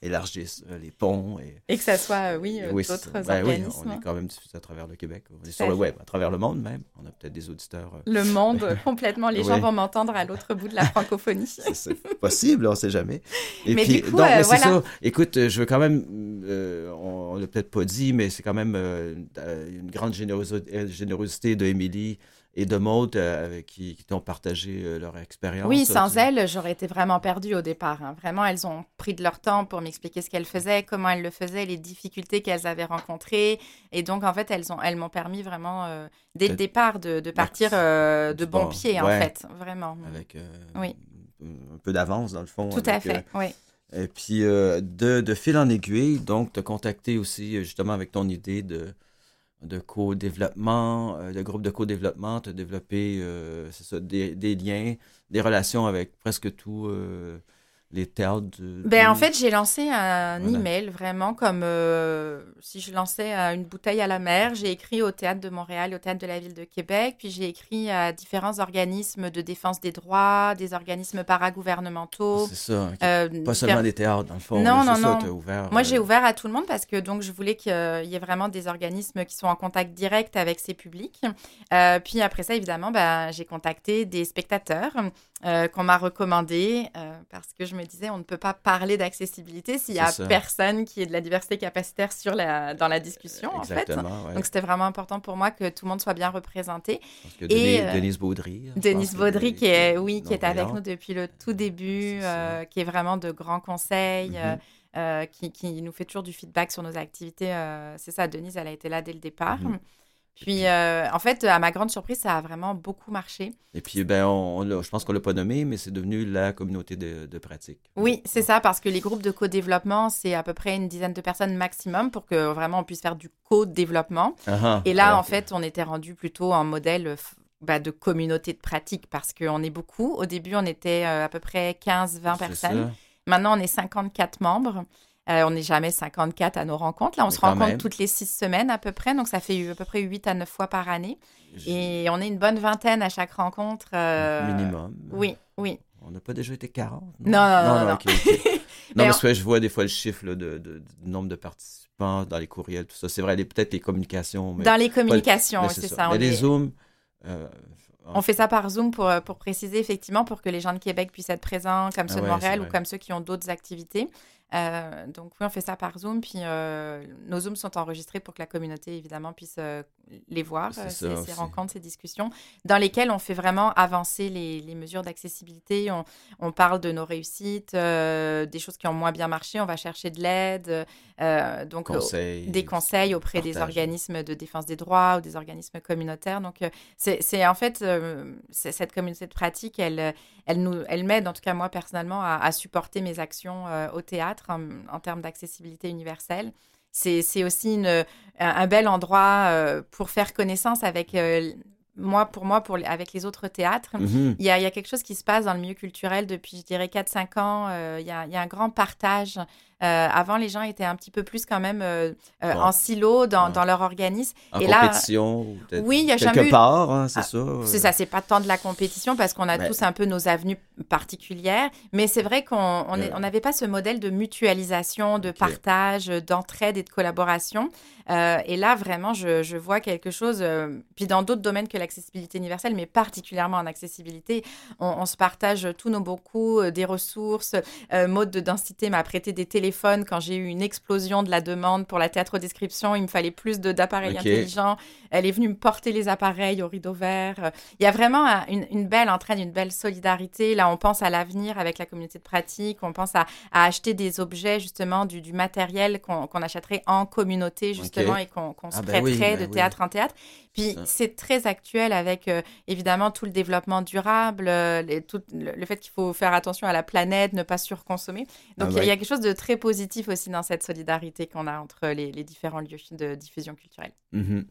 élargisse les ponts. Et, Et que ça soit, oui, d'autres oui, organismes. on est quand même diffusé à travers le Québec. On est sur le web, à travers le monde même. On a peut-être des auditeurs. Le monde, *laughs* complètement. Les gens vont m'entendre à l'autre bout de la *laughs* francophonie. c'est- c'est possible, on sait jamais. Et Mais puis, du coup, donc, euh, mais voilà. ça. Écoute, euh, je veux quand même, euh, on, on l'a peut-être pas dit, mais c'est quand même euh, euh, une grande euh, générosité de Émilie et de Maud qui, qui t'ont partagé leur expérience. Oui, sans elles, j'aurais été vraiment perdue au départ. Hein. Vraiment, elles ont pris de leur temps pour m'expliquer ce qu'elles faisaient, comment elles le faisaient, les difficultés qu'elles avaient rencontrées. Et donc, en fait, elles m'ont elles permis vraiment, dès le départ, de, de partir de bon pied, en fait. Vraiment. Avec oui. Un peu d'avance, dans le fond. Tout à fait, oui. Et puis, euh, de, de, fil en aiguille, donc, te contacter aussi, euh, justement, avec ton idée de, de co-développement, euh, de groupe de co-développement, te développer, c'est ça, des, des, liens, des relations avec presque tout les théâtres Ben, en fait, j'ai lancé un email vraiment comme euh, si je lançais euh, une bouteille à la mer. J'ai écrit au Théâtre de Montréal, au Théâtre de la Ville de Québec, puis j'ai écrit à différents organismes de défense des droits, des organismes paragouvernementaux. C'est ça. Euh, pas seulement des théâtres, dans le fond. Non, non, non. ouvert, Moi, j'ai ouvert à tout le monde parce que donc je voulais qu'il y ait vraiment des organismes qui sont en contact direct avec ces publics. puis après ça, évidemment, ben, j'ai contacté des spectateurs qu'on m'a recommandés parce que je me disais, on ne peut pas parler d'accessibilité s'il n'y a personne qui ait de la diversité capacitaire sur la, dans la discussion, en fait. Donc, c'était vraiment important pour moi que tout le monde soit bien représenté. Parce que Et, euh, Denise Baudry. Denise Baudry, qui est, oui, qui est avec nous depuis le tout début, euh, qui est vraiment de grands conseils. Mhm. Euh, qui, qui, nous fait toujours du feedback sur nos activités. c'est ça, Denise, elle a été là dès le départ. Mhm. Puis, euh, en fait, à ma grande surprise, ça a vraiment beaucoup marché. Et puis, ben, on, je pense qu'on ne l'a pas nommé, mais c'est devenu la communauté de, pratique. Oui, c'est ça, parce que les groupes de co-développement, c'est à peu près une dizaine de personnes maximum pour que vraiment on puisse faire du co-développement. Ah, ah. Et là, en fait, on était rendu plutôt en modèle bah, de communauté de pratique parce qu'on est beaucoup. Au début, on était euh, à peu près 15-20 personnes. Maintenant, on est 54 membres. Euh, on n'est jamais 54 à nos rencontres. Là, on se rencontre toutes les six semaines à peu près. Donc, ça fait à peu près 8 à 9 fois par année. Et on est une bonne vingtaine à chaque rencontre. Euh, Minimum. Oui, oui. On n'a pas déjà été 40 Non, non, non. non, non, parce *laughs* que je vois des fois le chiffre de, du nombre de participants dans les courriels, tout ça. C'est vrai, peut-être les communications. dans les communications, c'est ça. Mais les Zooms. Euh, on fait ça par Zoom pour, pour préciser, effectivement, pour que les gens de Québec puissent être présents, comme ah ceux de Montréal ou comme ceux qui ont d'autres activités. Euh, donc oui, on fait ça par Zoom, puis euh, nos Zooms sont enregistrés pour que la communauté, évidemment, puisse euh, les voir, ces, rencontres, ces discussions, dans lesquelles on fait vraiment avancer les, mesures d'accessibilité. On, parle de nos réussites, des choses qui ont moins bien marché, on va chercher de l'aide, donc des conseils auprès des organismes de défense des droits ou des organismes communautaires. Donc c'est en fait, cette communauté de pratique, elle, elle, nous, elle m'aide, en tout cas moi personnellement, à, à supporter mes actions au théâtre en, termes d'accessibilité universelle. C'est aussi une, un, bel endroit euh, pour faire connaissance avec euh, moi, pour moi, pour, avec les autres théâtres, mhm. il, y a, il, y a, quelque chose qui se passe dans le milieu culturel depuis, je dirais, 4-5 ans. Euh, il, y a, il, y a, un grand partage euh, avant, les gens étaient un petit peu plus quand même euh, euh, en silo dans, dans, leur organisme. En et compétition, là, oui, il y a quelque jamais part, hein, c'est ah, ça. C'est ça, c'est pas tant de la compétition parce qu'on a tous un peu nos avenues particulières, mais c'est vrai qu'on on n'avait pas ce modèle de mutualisation, de partage, d'entraide et de collaboration. et là, vraiment, je, je vois quelque chose, puis dans d'autres domaines que l'accessibilité universelle, mais particulièrement en accessibilité, on, on se partage tous nos beaucoup des ressources. mode de densité m'a prêté des téléphones quand j'ai eu une explosion de la demande pour la théâtre description. Il me fallait plus d'appareils intelligents. Elle est venue me porter les appareils au rideau vert. Il y a vraiment une, belle entraîne, une belle solidarité. Là, on pense à l'avenir avec la communauté de pratique. On pense à, acheter des objets, justement, du, matériel qu'on achèterait en communauté, justement, et qu'on se ah, ben prêterait ben de théâtre en théâtre. Puis c'est très actuel avec euh, évidemment tout le développement durable, euh, tout, le, fait qu'il faut faire attention à la planète, ne pas surconsommer. Donc ah il y, a quelque chose de très positif aussi dans cette solidarité qu'on a entre les, différents lieux de diffusion culturelle. Mm-hmm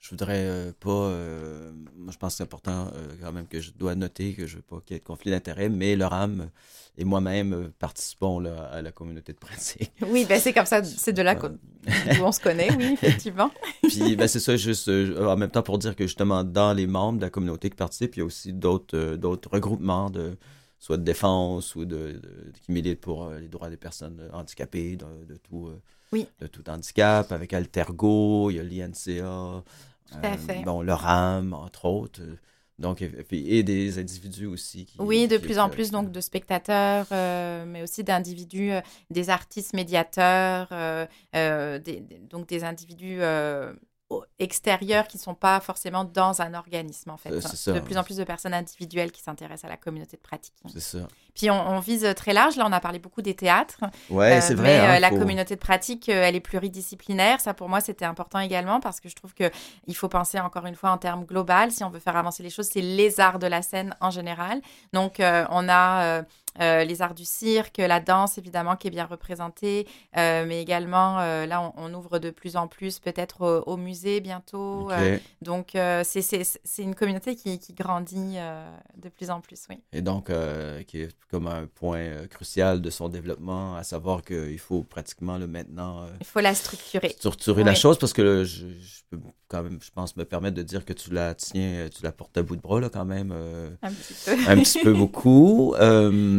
je voudrais euh, pas. Euh, moi, je pense que c'est important euh, quand même que je dois noter que je veux pas qu'il y ait de conflit d'intérêt, mais âme et moi-même participons là, à la communauté de pratique. *laughs* Oui, ben c'est comme ça, c'est de là où on se connaît, oui, *laughs* effectivement. Puis, ben c'est ça, juste en même temps pour dire que justement, dans les membres de la communauté qui participent, il y a aussi d'autres d'autres regroupements de soit de défense ou de, qui militent pour les droits des personnes handicapées, de, de tout. Oui. de tout handicap, avec Altergo, il y a l'INCA, euh, bon, le RAM, entre autres. Donc, et, des individus aussi. oui, de plus en plus donc de spectateurs, euh, mais aussi d'individus, euh, des artistes médiateurs, des, donc des individus extérieurs qui ne sont pas forcément dans un organisme, en fait. Euh, ça. De plus en plus de personnes individuelles qui s'intéressent à la communauté de pratique. C'est ça. Puis on, on vise très large. Là, on a parlé beaucoup des théâtres. Ouais, Euh, c'est vrai. Mais hein, euh, la faut- communauté de pratique, euh, elle est pluridisciplinaire. Ça, pour moi, c'était important également parce que je trouve que il faut penser encore une fois en termes global. Si on veut faire avancer les choses, c'est les arts de la scène en général. Donc, euh, on a euh, les arts du cirque, la danse, évidemment, qui est bien représentée, euh, mais également, euh, là, on, on ouvre de plus en plus, peut-être au, au musée bientôt. Donc, c'est- une communauté qui, qui grandit de plus en plus, oui. Et donc, qui est comme un point crucial de son développement, à savoir qu'il faut pratiquement le maintenant Il faut la structurer. structurer la chose parce que là, je, je peux quand même, je pense, me permettre de dire que tu la tiens, tu la portes à bout de bras, là, quand même. Un petit peu. un petit peu *laughs* beaucoup.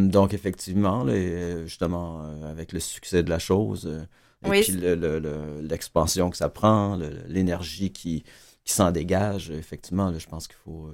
Euh, donc, effectivement, là, et justement, euh, avec le succès de la chose, euh, et Oui, puis le- le- le- l'expansion que ça prend, l'énergie qui, qui s'en dégage, effectivement, là, je pense qu'il faut.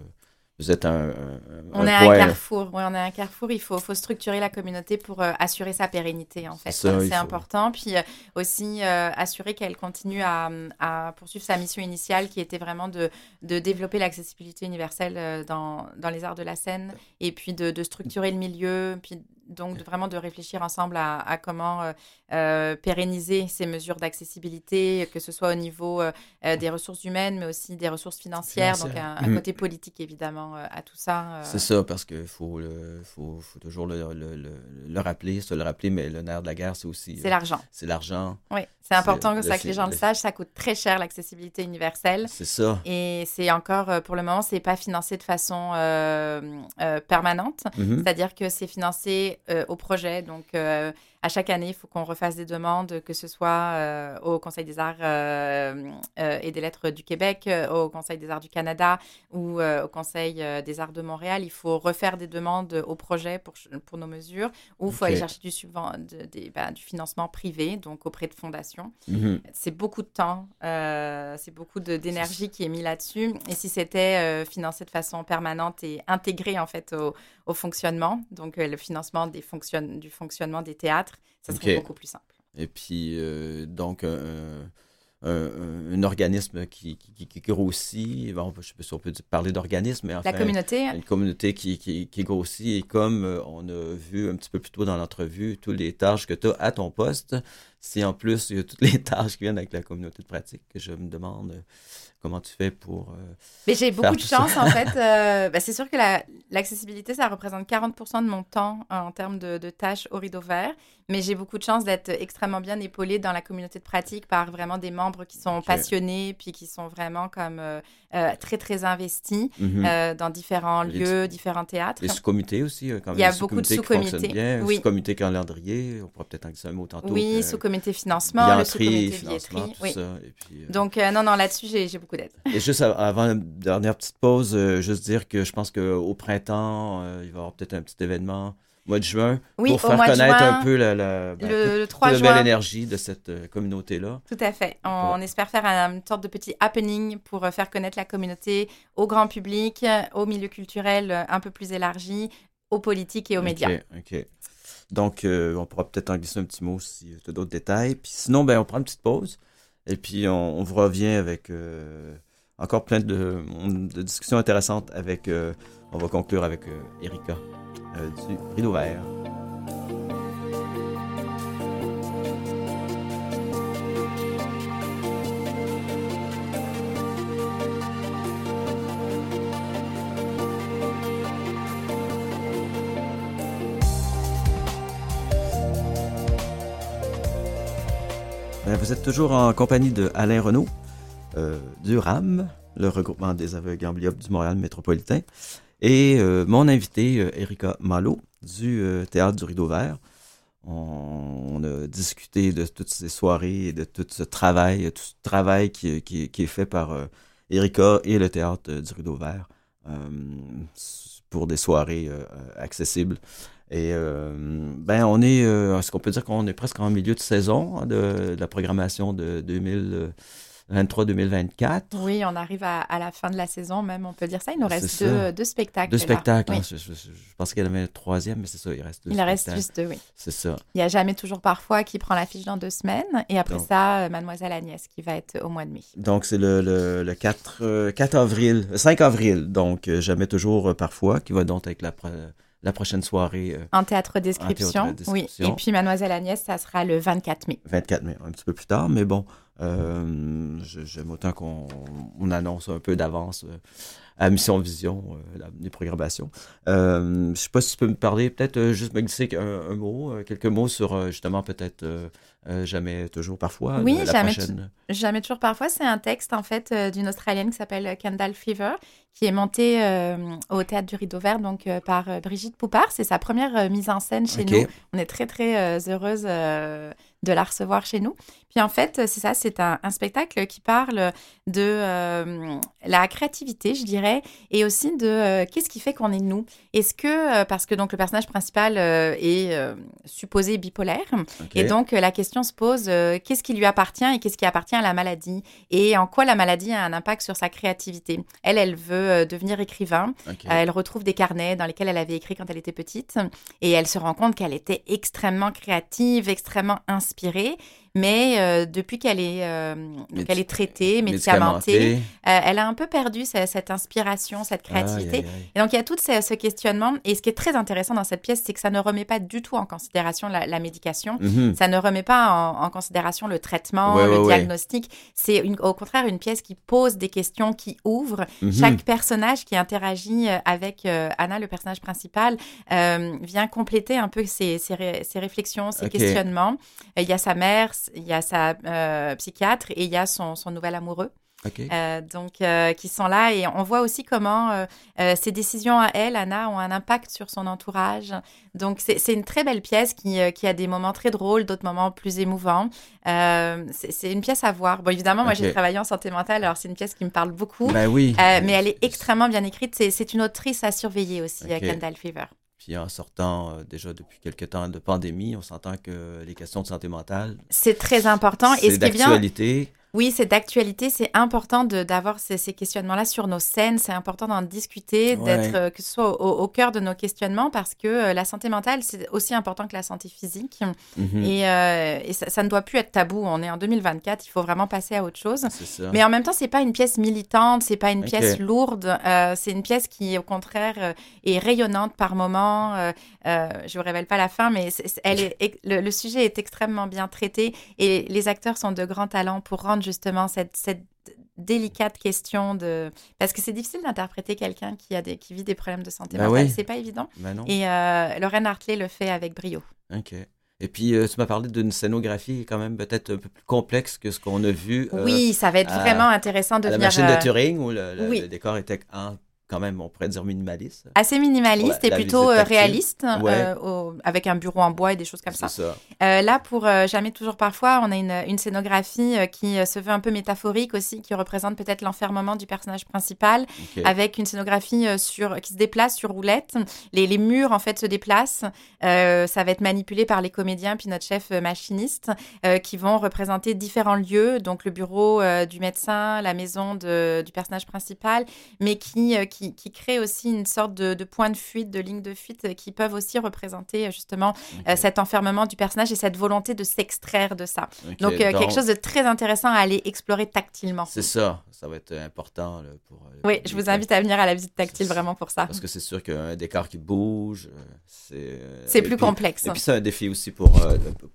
Vous êtes un, un- On un est à un carrefour. Oui, on est à un carrefour. Il faut, faut structurer la communauté pour euh, assurer sa pérennité, en fait. C'est important. Puis euh, aussi euh, assurer qu'elle continue à, à poursuivre sa mission initiale qui était vraiment de, de développer l'accessibilité universelle dans, dans les arts de la scène et puis de, de structurer le milieu. Puis donc de- vraiment de réfléchir ensemble à, à comment euh, euh, pérenniser ces mesures d'accessibilité, que ce soit au niveau euh, des ressources humaines, mais aussi des ressources financières. Donc un, un Mhm. côté politique, évidemment, euh, à tout ça. euh. C'est ça, parce qu'il faut, faut, faut toujours le, le, le, le rappeler, se le rappeler, mais le nerf de la guerre, c'est aussi. C'est euh, l'argent. C'est l'argent. Oui, c'est important que, ça, que les gens le sachent. Ça coûte très cher l'accessibilité universelle. C'est ça. Et c'est encore, pour le moment, c'est pas financé de façon euh, euh, permanente. Mhm. C'est-à-dire que c'est financé euh, au projet. Donc, euh, à chaque année, il faut qu'on refasse des demandes, que ce soit euh, au Conseil des arts euh, euh, et des lettres du Québec, au Conseil des arts du Canada ou au Conseil des arts de Montréal. Il faut refaire des demandes au projet pour, nos mesures ou il faut aller chercher du, subven- de- des- ben, du financement privé, donc auprès de fondations. Mhm. C'est beaucoup de temps, c'est beaucoup d'énergie qui est mis là-dessus. Et si c'était financé de façon permanente et intégré en fait au, au fonctionnement, donc le financement des du fonctionnement des théâtres, ça serait beaucoup plus simple. Et puis, euh, donc, un, organisme qui, qui, qui grossit. Bon, je sais pas si on peut parler d'organisme, mais enfin, La communauté, une communauté qui, qui, grossit. Et comme euh, on a vu un petit peu plus tôt dans l'entrevue, toutes les tâches que tu as à ton poste, si en plus il y a toutes les *laughs* tâches qui viennent avec la communauté de pratique, que je me demande comment tu fais pour. euh, Mais j'ai beaucoup de chance, en fait. Euh, *laughs* bah, c'est sûr que la- l'accessibilité, ça représente 40% de mon temps euh, en termes de, de tâches au rideau vert. Mais j'ai beaucoup de chance d'être extrêmement bien épaulée dans la communauté de pratique par vraiment des membres qui sont passionnés, puis qui sont vraiment comme euh, très, très investis mhm. dans différents Les- lieux, différents théâtres. Les sous-comités aussi, quand même. Il y a beaucoup de sous-comités oui. Sous-comité calendrier, on pourra peut-être en glisser un mot tantôt. Oui, sous-comité financement, le sous-comité financement, billetterie. Oui. ça. Et puis, Donc, non, non, là-dessus, j'ai j'ai beaucoup Et juste av- avant la dernière petite pause, euh, juste dire que je pense qu'au printemps, euh, il va y avoir peut-être un petit événement au mois de juin Oui, pour faire connaître juin, un peu la, la, ben, Le, le toute 3 la belle juin, énergie de cette euh, communauté-là. tout à fait. On, espère faire un- une sorte de petit happening pour faire connaître la communauté au grand public, au milieu culturel un peu plus élargi, aux politiques et aux médias. OK. Donc, on pourra peut-être en glisser un petit mot si tu as d'autres détails. Puis sinon, ben, on prend une petite pause. Et puis, on, vous revient avec euh, encore plein de, de discussions intéressantes avec... euh, on va conclure avec euh, Erika du Rideau Vert. Vous êtes toujours en compagnie de Alain Renaud, euh, du RAM, le regroupement des aveugles amblyopes du Montréal métropolitain, et euh, mon invité, euh, Erika Malo, du euh, Théâtre du Rideau Vert. On, a discuté de toutes ces soirées et de tout ce travail, tout ce travail qui, qui- est fait par Erika et le Théâtre du Rideau Vert pour des soirées accessibles. Et euh, ben on est, euh, est-ce qu'on peut dire qu'on est presque en milieu de saison hein, de, de la programmation de 23-2024. Oui, on arrive à, à, la fin de la saison, même, on peut dire ça. Il nous reste deux, deux, spectacles. Deux spectacles. Hein, je, je, je, pense qu'il y en avait un troisième, mais c'est ça, il reste deux. Il en reste juste deux, oui. C'est ça. Il y a jamais toujours parfois qui prend l'affiche dans deux semaines. Et après Donc, ça, Mademoiselle Agnès qui va être au mois de mai. Donc, c'est le, le, le 4, 4, avril, 5 avril. Donc, jamais toujours parfois, qui va donc avec la la prochaine soirée. Euh, en théâtre description, oui. Et puis Mademoiselle Agnès, ça sera le 24 mai. 24 mai, un petit peu plus tard, mais bon, euh, j'aime autant qu'on on annonce un peu d'avance euh, à Mission Vision, euh, la, les programmations. Euh, je sais pas si tu peux me parler, peut-être juste me glisser un, un, mot, quelques mots sur justement peut-être jamais toujours parfois. Oui, la jamais, prochaine... jamais toujours parfois. C'est un texte en fait d'une Australienne qui s'appelle Kendall Fever, qui est montée au théâtre du Rideau Vert donc par Brigitte Poupard. C'est sa première mise en scène chez okay. nous. On est très très heureuse de la recevoir chez nous. Puis en fait, c'est ça, c'est un, un, spectacle qui parle de euh, la créativité, je dirais, et aussi de euh, qu'est-ce qui fait qu'on est nous. Est-ce que, euh, parce que donc le personnage principal est supposé bipolaire, okay. et donc la question se pose, qu'est-ce qui lui appartient et qu'est-ce qui appartient à la maladie, et en quoi la maladie a un impact sur sa créativité? Elle, elle veut devenir écrivain, okay. elle retrouve des carnets dans lesquels elle avait écrit quand elle était petite, et elle se rend compte qu'elle était extrêmement créative, extrêmement inspirée, mais euh, depuis qu'elle est, euh, est traitée, médicamentée, euh, elle a un peu perdu cette, cette inspiration, cette créativité. Et donc, il y a tout ce, ce, questionnement. Et ce qui est très intéressant dans cette pièce, c'est que ça ne remet pas du tout en considération la, la médication. Mm -hmm. Ça ne remet pas en, en considération le traitement, ouais, le ouais, diagnostic. Ouais. C'est au contraire une pièce qui pose des questions, qui ouvre. Mm -hmm. Chaque personnage qui interagit avec Anna, le personnage principal, vient compléter un peu ses, ses, ré, ses réflexions, ses okay. questionnements. Il y a sa mère, il y a sa euh, psychiatre et il y a son, son nouvel amoureux. Okay. Euh, donc, euh, qui sont là et on voit aussi comment euh, ces décisions à elle, Anna, ont un impact sur son entourage. Donc, c'est une très belle pièce qui, qui, a des moments très drôles, d'autres moments plus émouvants. c'est une pièce à voir. Bon, évidemment, moi, okay. j'ai travaillé en santé mentale, alors c'est une pièce qui me parle beaucoup. Oui. mais elle est extrêmement bien écrite. C'est une autrice à surveiller aussi, okay. Kendall Fever. Puis en sortant euh, déjà depuis quelques temps de pandémie, on s'entend que les questions de santé mentale. C'est très important. C'est d'actualité. Oui, c'est d'actualité. C'est important d'avoir ces, ces questionnements-là sur nos scènes. C'est important d'en discuter, ouais. d'être euh, que ce soit au, au, cœur de nos questionnements, parce que euh, la santé mentale, c'est aussi important que la santé physique. Mm -hmm. Et, euh, et ça, ça, ne doit plus être tabou. On est en 2024. Il faut vraiment passer à autre chose. Mais en même temps, c'est pas une pièce militante. C'est pas une okay. pièce lourde. C'est une pièce qui, au contraire, est rayonnante par moments. je vous révèle pas la fin, mais elle est, le, le sujet est extrêmement bien traité et les acteurs sont de grands talents pour rendre justement cette, cette délicate question de parce que c'est difficile d'interpréter quelqu'un qui a des qui vit des problèmes de santé bah mentale. c'est pas évident. Bah et euh, Lorraine Hartley le fait avec brio. Ok. Et puis, euh, tu m'as parlé d'une scénographie quand même peut-être un peu plus complexe que ce qu'on a vu. Euh, oui, ça va être à, vraiment intéressant de à venir... La machine de Turing, où le, le, oui. le décor était en quand même, on pourrait dire minimaliste. Assez minimaliste et plutôt euh, réaliste, ouais. euh, au, avec un bureau en bois et des choses comme ça. ça. Euh, là, pour euh, Jamais toujours parfois, on a une, une scénographie qui se veut un peu métaphorique aussi, qui représente peut-être l'enfermement du personnage principal, okay. avec une scénographie sur, qui se déplace sur roulette. Les, les murs, en fait, se déplacent. ça va être manipulé par les comédiens, puis notre chef machiniste, qui vont représenter différents lieux, donc le bureau du médecin, la maison de, du personnage principal, mais qui qui, qui créent aussi une sorte de, de, point de fuite, de ligne de fuite, euh, qui peuvent aussi représenter euh, justement okay. euh, cet enfermement du personnage et cette volonté de s'extraire de ça. Okay, donc, donc, quelque chose de très intéressant à aller explorer tactilement. C'est ça, ça va être important là, pour. oui, je vous invite à venir à la visite tactile vraiment pour ça. Parce que c'est sûr qu'un décor qui bouge, c'est. C'est plus puis, complexe. Et puis c'est un défi aussi pour,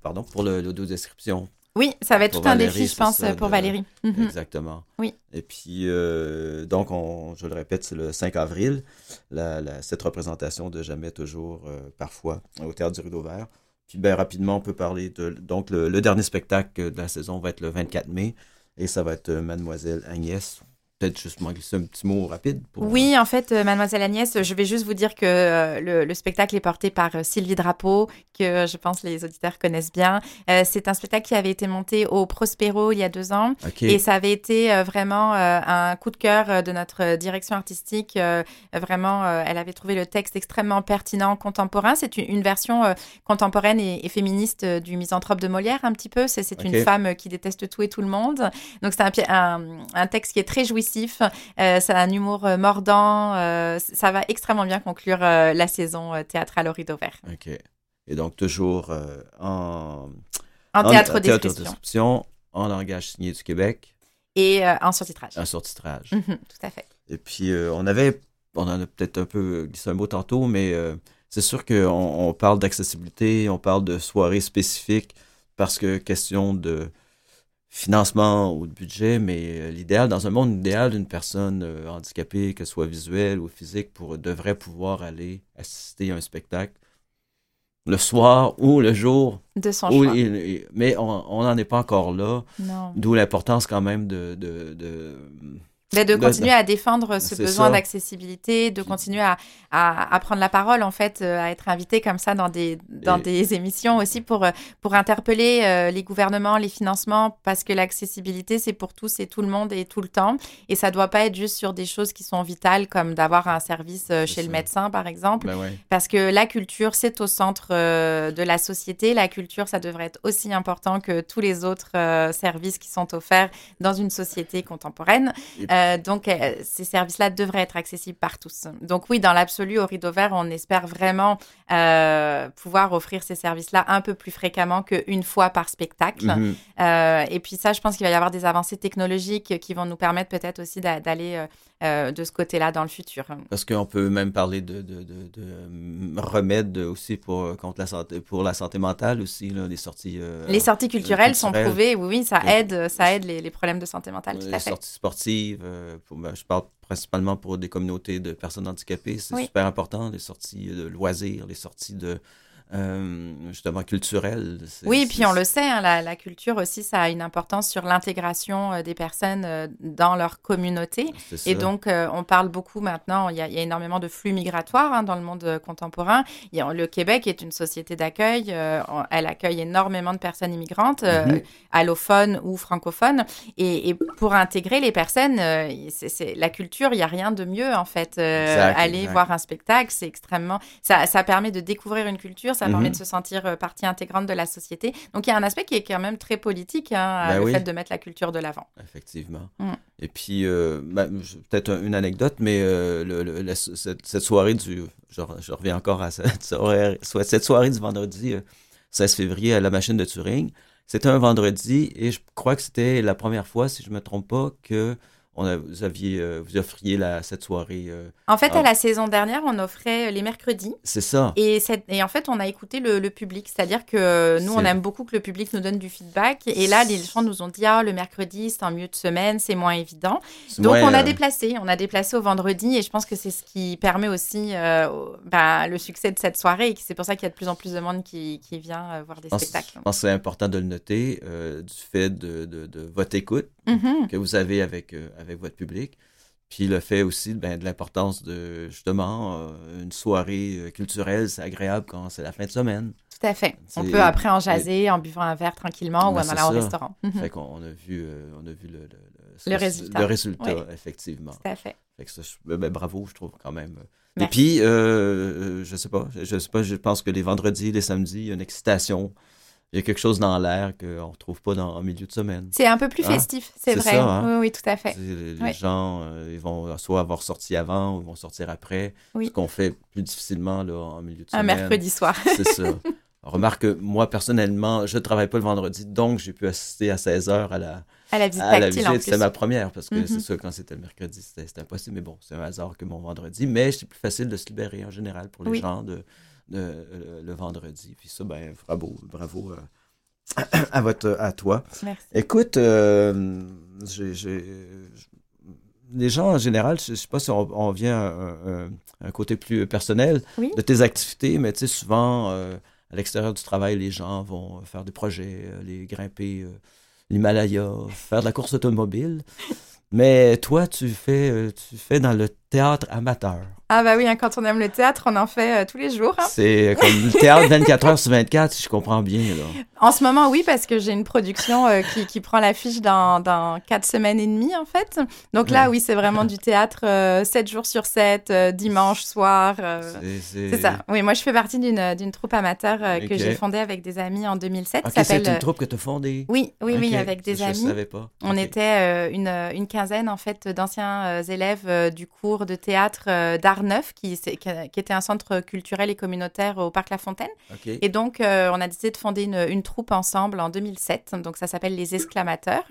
pardon, pour l'audio-description oui, ça va être tout Valérie, un défi, je pense, pour de... Valérie. Mm -hmm. Exactement. Oui. Et puis, euh, donc, on, je le répète, c'est le 5 avril, la, la, cette représentation de Jamais, toujours, euh, parfois, au Théâtre du Rideau Vert. Puis, bien rapidement, on peut parler de. Donc, le, le, dernier spectacle de la saison va être le 24 mai, et ça va être euh, Mademoiselle Agnès, peut-être juste un petit mot rapide. Pour... Oui, en fait, euh, Mademoiselle Agnès, je vais juste vous dire que euh, le, le, spectacle est porté par euh, Sylvie Drapeau, que je pense les auditeurs connaissent bien. c'est un spectacle qui avait été monté au Prospero il y a deux ans. Okay. Et ça avait été vraiment un coup de cœur de notre direction artistique. vraiment, elle avait trouvé le texte extrêmement pertinent, contemporain. C'est une, une, version contemporaine et, et, féministe du misanthrope de Molière, un petit peu. C'est okay. une femme qui déteste tout et tout le monde. Donc, c'est un, un, un texte qui est très jouissif euh, ça a un humour euh, mordant. Euh, ça va extrêmement bien conclure la saison théâtrale au rideau vert. OK. Et donc, toujours en, en, théâtre, en, théâtre description. en langage signé du Québec. Et en surtitrage. En surtitrage. Mm -hmm, tout à fait. Et puis, on avait, on en a peut-être un peu glissé un mot tantôt, mais c'est sûr qu'on on parle d'accessibilité, on parle de soirées spécifiques parce que question de financement ou de budget, mais l'idéal, dans un monde idéal d'une personne euh, handicapée, que ce soit visuelle ou physique, pour, devrait pouvoir aller assister à un spectacle le soir ou le jour. De son choix. Il, mais on n'en est pas encore là. D'où l'importance quand même de, de, de mais de continuer à défendre ce besoin d'accessibilité, de continuer à, à, à, prendre la parole, en fait, euh, à être invité comme ça dans des, dans Et... des émissions aussi pour, pour interpeller euh, les gouvernements, les financements, parce que l'accessibilité, c'est pour tous et tout le monde et tout le temps. Et ça doit pas être juste sur des choses qui sont vitales, comme d'avoir un service euh, chez ça. le médecin, par exemple. Ouais. Parce que la culture, c'est au centre euh, de la société. La culture, ça devrait être aussi important que tous les autres euh, services qui sont offerts dans une société contemporaine. Euh, donc, euh, ces services-là devraient être accessibles par tous. Donc, oui, dans l'absolu, au Rideau Vert, on espère vraiment euh, pouvoir offrir ces services-là un peu plus fréquemment qu'une fois par spectacle. Mhm. Et puis, ça, je pense qu'il va y avoir des avancées technologiques qui vont nous permettre peut-être aussi d'aller euh, de ce côté-là dans le futur. Parce qu'on peut même parler de, de, de, de, remèdes aussi pour, contre la santé, pour la santé mentale aussi, là, les sorties. Euh, les sorties culturelles, culturelles, sont prouvées, oui, oui, ça aide, ça aide les, les problèmes de santé mentale. Tout les à fait. sorties sportives, euh, pour, ben, je parle principalement pour des communautés de personnes handicapées, c'est Oui. super important, les sorties de loisirs, les sorties de euh, justement culturelles. c'est- Oui, puis on le sait, hein, la, la culture aussi, ça a une importance sur l'intégration euh, des personnes euh, dans leur communauté. c'est Et donc, on parle beaucoup maintenant, il y a, il y a énormément de flux migratoires hein, dans le monde contemporain. Le Québec est une société d'accueil, elle accueille énormément de personnes immigrantes, Mhm. allophones ou francophones. Et, et pour intégrer les personnes, c'est la culture, il n'y a rien de mieux en fait. Exact, aller exact. voir un spectacle, c'est extrêmement... Ça, ça permet de découvrir une culture, ça Mhm. permet de se sentir euh, partie intégrante de la société. Donc, il y a un aspect qui est quand même très politique, hein, Ben le oui. fait de mettre la culture de l'avant. Effectivement. Mm. Et puis, euh, je- peut-être un- une anecdote, mais euh, le, le- la- cette, cette soirée du. Je, re- je reviens encore à *laughs* cette soirée, cette soirée du vendredi euh, 16 février à la machine de Turing. C'était un vendredi et je crois que c'était la première fois, si je ne me trompe pas, que on a- vous, aviez, euh, vous offriez la, cette soirée. euh, En fait, Ah. à la saison dernière, on offrait les mercredis. c'est ça. Et, cette- et en fait, on a écouté le, le public. C'est-à-dire que nous, on aime beaucoup que le public nous donne du feedback. Et là, les gens nous ont dit, ah, le mercredi, c'est un milieu de semaine, c'est moins évident. Donc, on a euh, déplacé. On a déplacé au vendredi. Et je pense que c'est ce qui permet aussi euh, au- bah, le succès de cette soirée. Et c'est pour ça qu'il y a de plus en plus de monde qui, qui vient euh, voir des pense- spectacles. Je pense que c'est important de le noter euh, du fait de, de, de votre écoute. Mhm. que vous avez avec, euh, avec votre public. Puis le fait aussi ben, de l'importance de, justement, euh, une soirée euh, culturelle, c'est agréable quand c'est la fin de semaine. Tout à fait. On peut après en jaser en buvant un verre tranquillement ou Ben, en allant au restaurant. Mhm. Fait qu'on on a vu, euh, on a vu le, le, Le résultat. Le résultat, Oui. effectivement. Tout à fait. Fait que ça, je- ben, bravo, je trouve quand même. Et puis, euh, je sais pas, je, je sais pas, je pense que les vendredis, les samedis, il y a une excitation. Il y a quelque chose dans l'air qu'on ne retrouve pas dans, en milieu de semaine. C'est un peu plus Hein? festif, c'est vrai. ça, hein? Oui, oui, tout à fait. Les, gens, euh, ils vont soit avoir sorti avant ou ils vont sortir après. Oui. Ce qu'on fait plus difficilement là, en milieu de Un semaine. mercredi soir. *laughs* C'est ça. Remarque que moi, personnellement, je ne travaille pas le vendredi, donc j'ai pu assister à 16 heures à la, À la visite à la visite. C'était ma première, parce que Mhm. c'est sûr, quand c'était le mercredi, c'était impossible. Mais bon, c'est un hasard que mon vendredi. Mais c'est plus facile de se libérer en général pour les Oui. gens de- euh, le vendredi. Puis ça, ben, bravo, bravo euh, *clears throat* à, votre, à toi. Merci. Écoute, euh, j'ai- j'ai- les gens en général, je ne sais pas si on, on vient à un, côté plus personnel Oui. de tes activités, mais tu sais, souvent, euh, à l'extérieur du travail, les gens vont faire des projets, euh, les grimper euh, l'Himalaya, faire de la course automobile. *laughs* Mais toi, tu fais, euh, tu fais dans le théâtre amateur. Ah bah oui, hein, quand on aime le théâtre, on en fait euh, tous les jours. hein. C'est comme le théâtre 24 heures sur 24, si je comprends bien. Là. En ce moment, oui, parce que j'ai une production euh, qui, qui prend l'affiche dans, dans quatre semaines et demie, en fait. Donc là, Ouais. oui, c'est vraiment du théâtre euh, 7 jours sur 7, euh, dimanche soir. euh, C'est ça. Oui, moi, je fais partie d'une d'une troupe amateur euh, que j'ai fondée avec des amis en 2007. Ok, qui c'est une euh, troupe que tu as fondée. Oui, oui, oui, avec des je amis. Je savais pas. On était euh, une, une quinzaine en fait d'anciens euh, élèves euh, du cours de théâtre euh, d'Art Neuf, qui, était un centre culturel et communautaire au Parc La Fontaine. Et donc, euh, on a décidé de fonder une, une troupe ensemble en 2007. Donc, ça s'appelle Les Exclamateurs.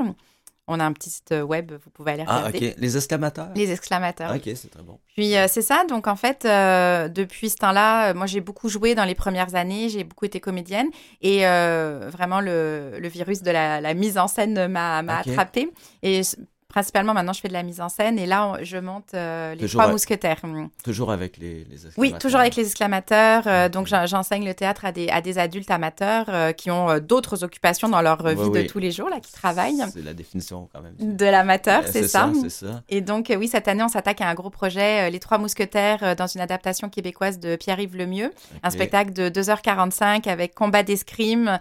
On a un petit site web, vous pouvez aller Ah, regarder. ok. Les exclamateurs. Les Exclamateurs. Ok, c'est très bon. Puis euh, c'est ça, donc en fait, euh, depuis ce temps-là, moi j'ai beaucoup joué dans les premières années, j'ai beaucoup été comédienne et euh, vraiment le, le virus de la, la mise en scène m'a attrapée. Et principalement maintenant je fais de la mise en scène et là on- je monte euh, les Toujours trois à- mousquetaires. Hum. Toujours avec les, les exclamateurs. Oui, toujours avec les exclamateurs. euh, donc j'en- j'enseigne le théâtre à des, à des adultes amateurs euh, qui ont d'autres occupations dans leur Ouais, vie oui. de tous les jours, là, qui travaillent. C'est la définition quand même. De l'amateur, c'est ça. Et donc, oui, cette année, on s'attaque à un gros projet, Les Trois Mousquetaires, dans une adaptation québécoise de Pierre-Yves Lemieux. Un spectacle de 2h45 avec combat d'escrime,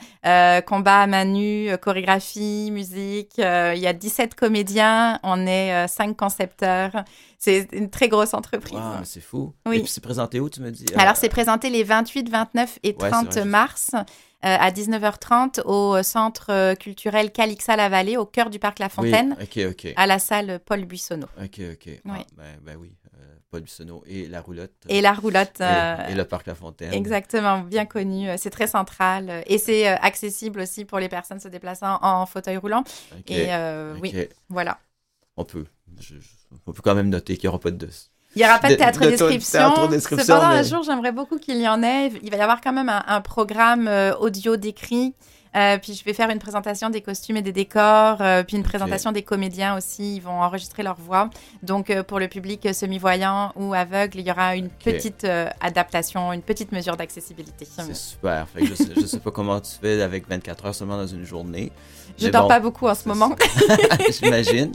combat à main nue, chorégraphie, musique. Il y a 17 comédiens, on est euh, 5 concepteurs. C'est une très grosse entreprise. Wow, c'est fou. Oui. Et puis c'est présenté où, tu me dis? Alors, Euh, c'est présenté les 28, 29 et Ouais, c'est 30 vrai, je- mars euh, à 19h30 au centre euh, culturel Calixa-la-Vallée, au cœur du parc La oui, Fontaine, Ok, ok. à la salle Paul Buissonneau. Ok, ok. Ah, Oui. ben, ben oui. Euh, Paul Buissonneau et la roulotte. Et la roulotte. Et- euh, et le parc La Fontaine. Exactement, bien connu. C'est très central et c'est accessible aussi pour les personnes se déplaçant en fauteuil roulant. Ok, Et oui, voilà. On peut. Je- je- on peut quand même noter qu'il n'y aura pas de. Il n'y aura pas de théâtre de- de- description. théâtre description, Cependant, un jour, j'aimerais beaucoup qu'il y en ait. Il va y avoir quand même un, un programme euh, audio décrit. Euh, puis je vais faire une présentation des costumes et des décors, euh, puis une présentation des comédiens aussi. Ils vont enregistrer leur voix. Donc euh, pour le public euh, semi-voyant ou aveugle, il y aura une petite euh, adaptation, une petite mesure d'accessibilité. C'est super. Fait que je, sais, je sais pas comment tu fais avec 24 heures seulement dans une journée. Je Mais dors bon, pas beaucoup en ce moment. *laughs* J'imagine.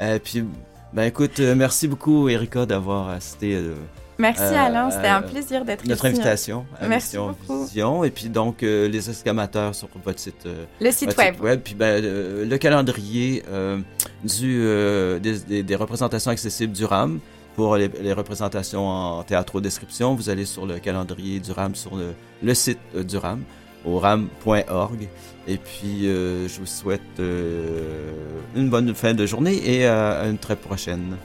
Euh, puis, ben écoute, euh, merci beaucoup, Erika, d'avoir assisté euh, Merci Euh, Alain, c'était un plaisir d'être ici. notre invitation à Merci Mission beaucoup. Vision. Et puis donc, euh, les escamateurs sur votre site, euh, Le site votre web. Puis ben, le calendrier du, des, des- des représentations accessibles du RAM. Pour les, les représentations en théâtro-description, vous allez sur le calendrier du RAM sur le, le site du RAM, au ram.org. Et puis, euh, je vous souhaite euh, une bonne fin de journée et euh, à une très prochaine.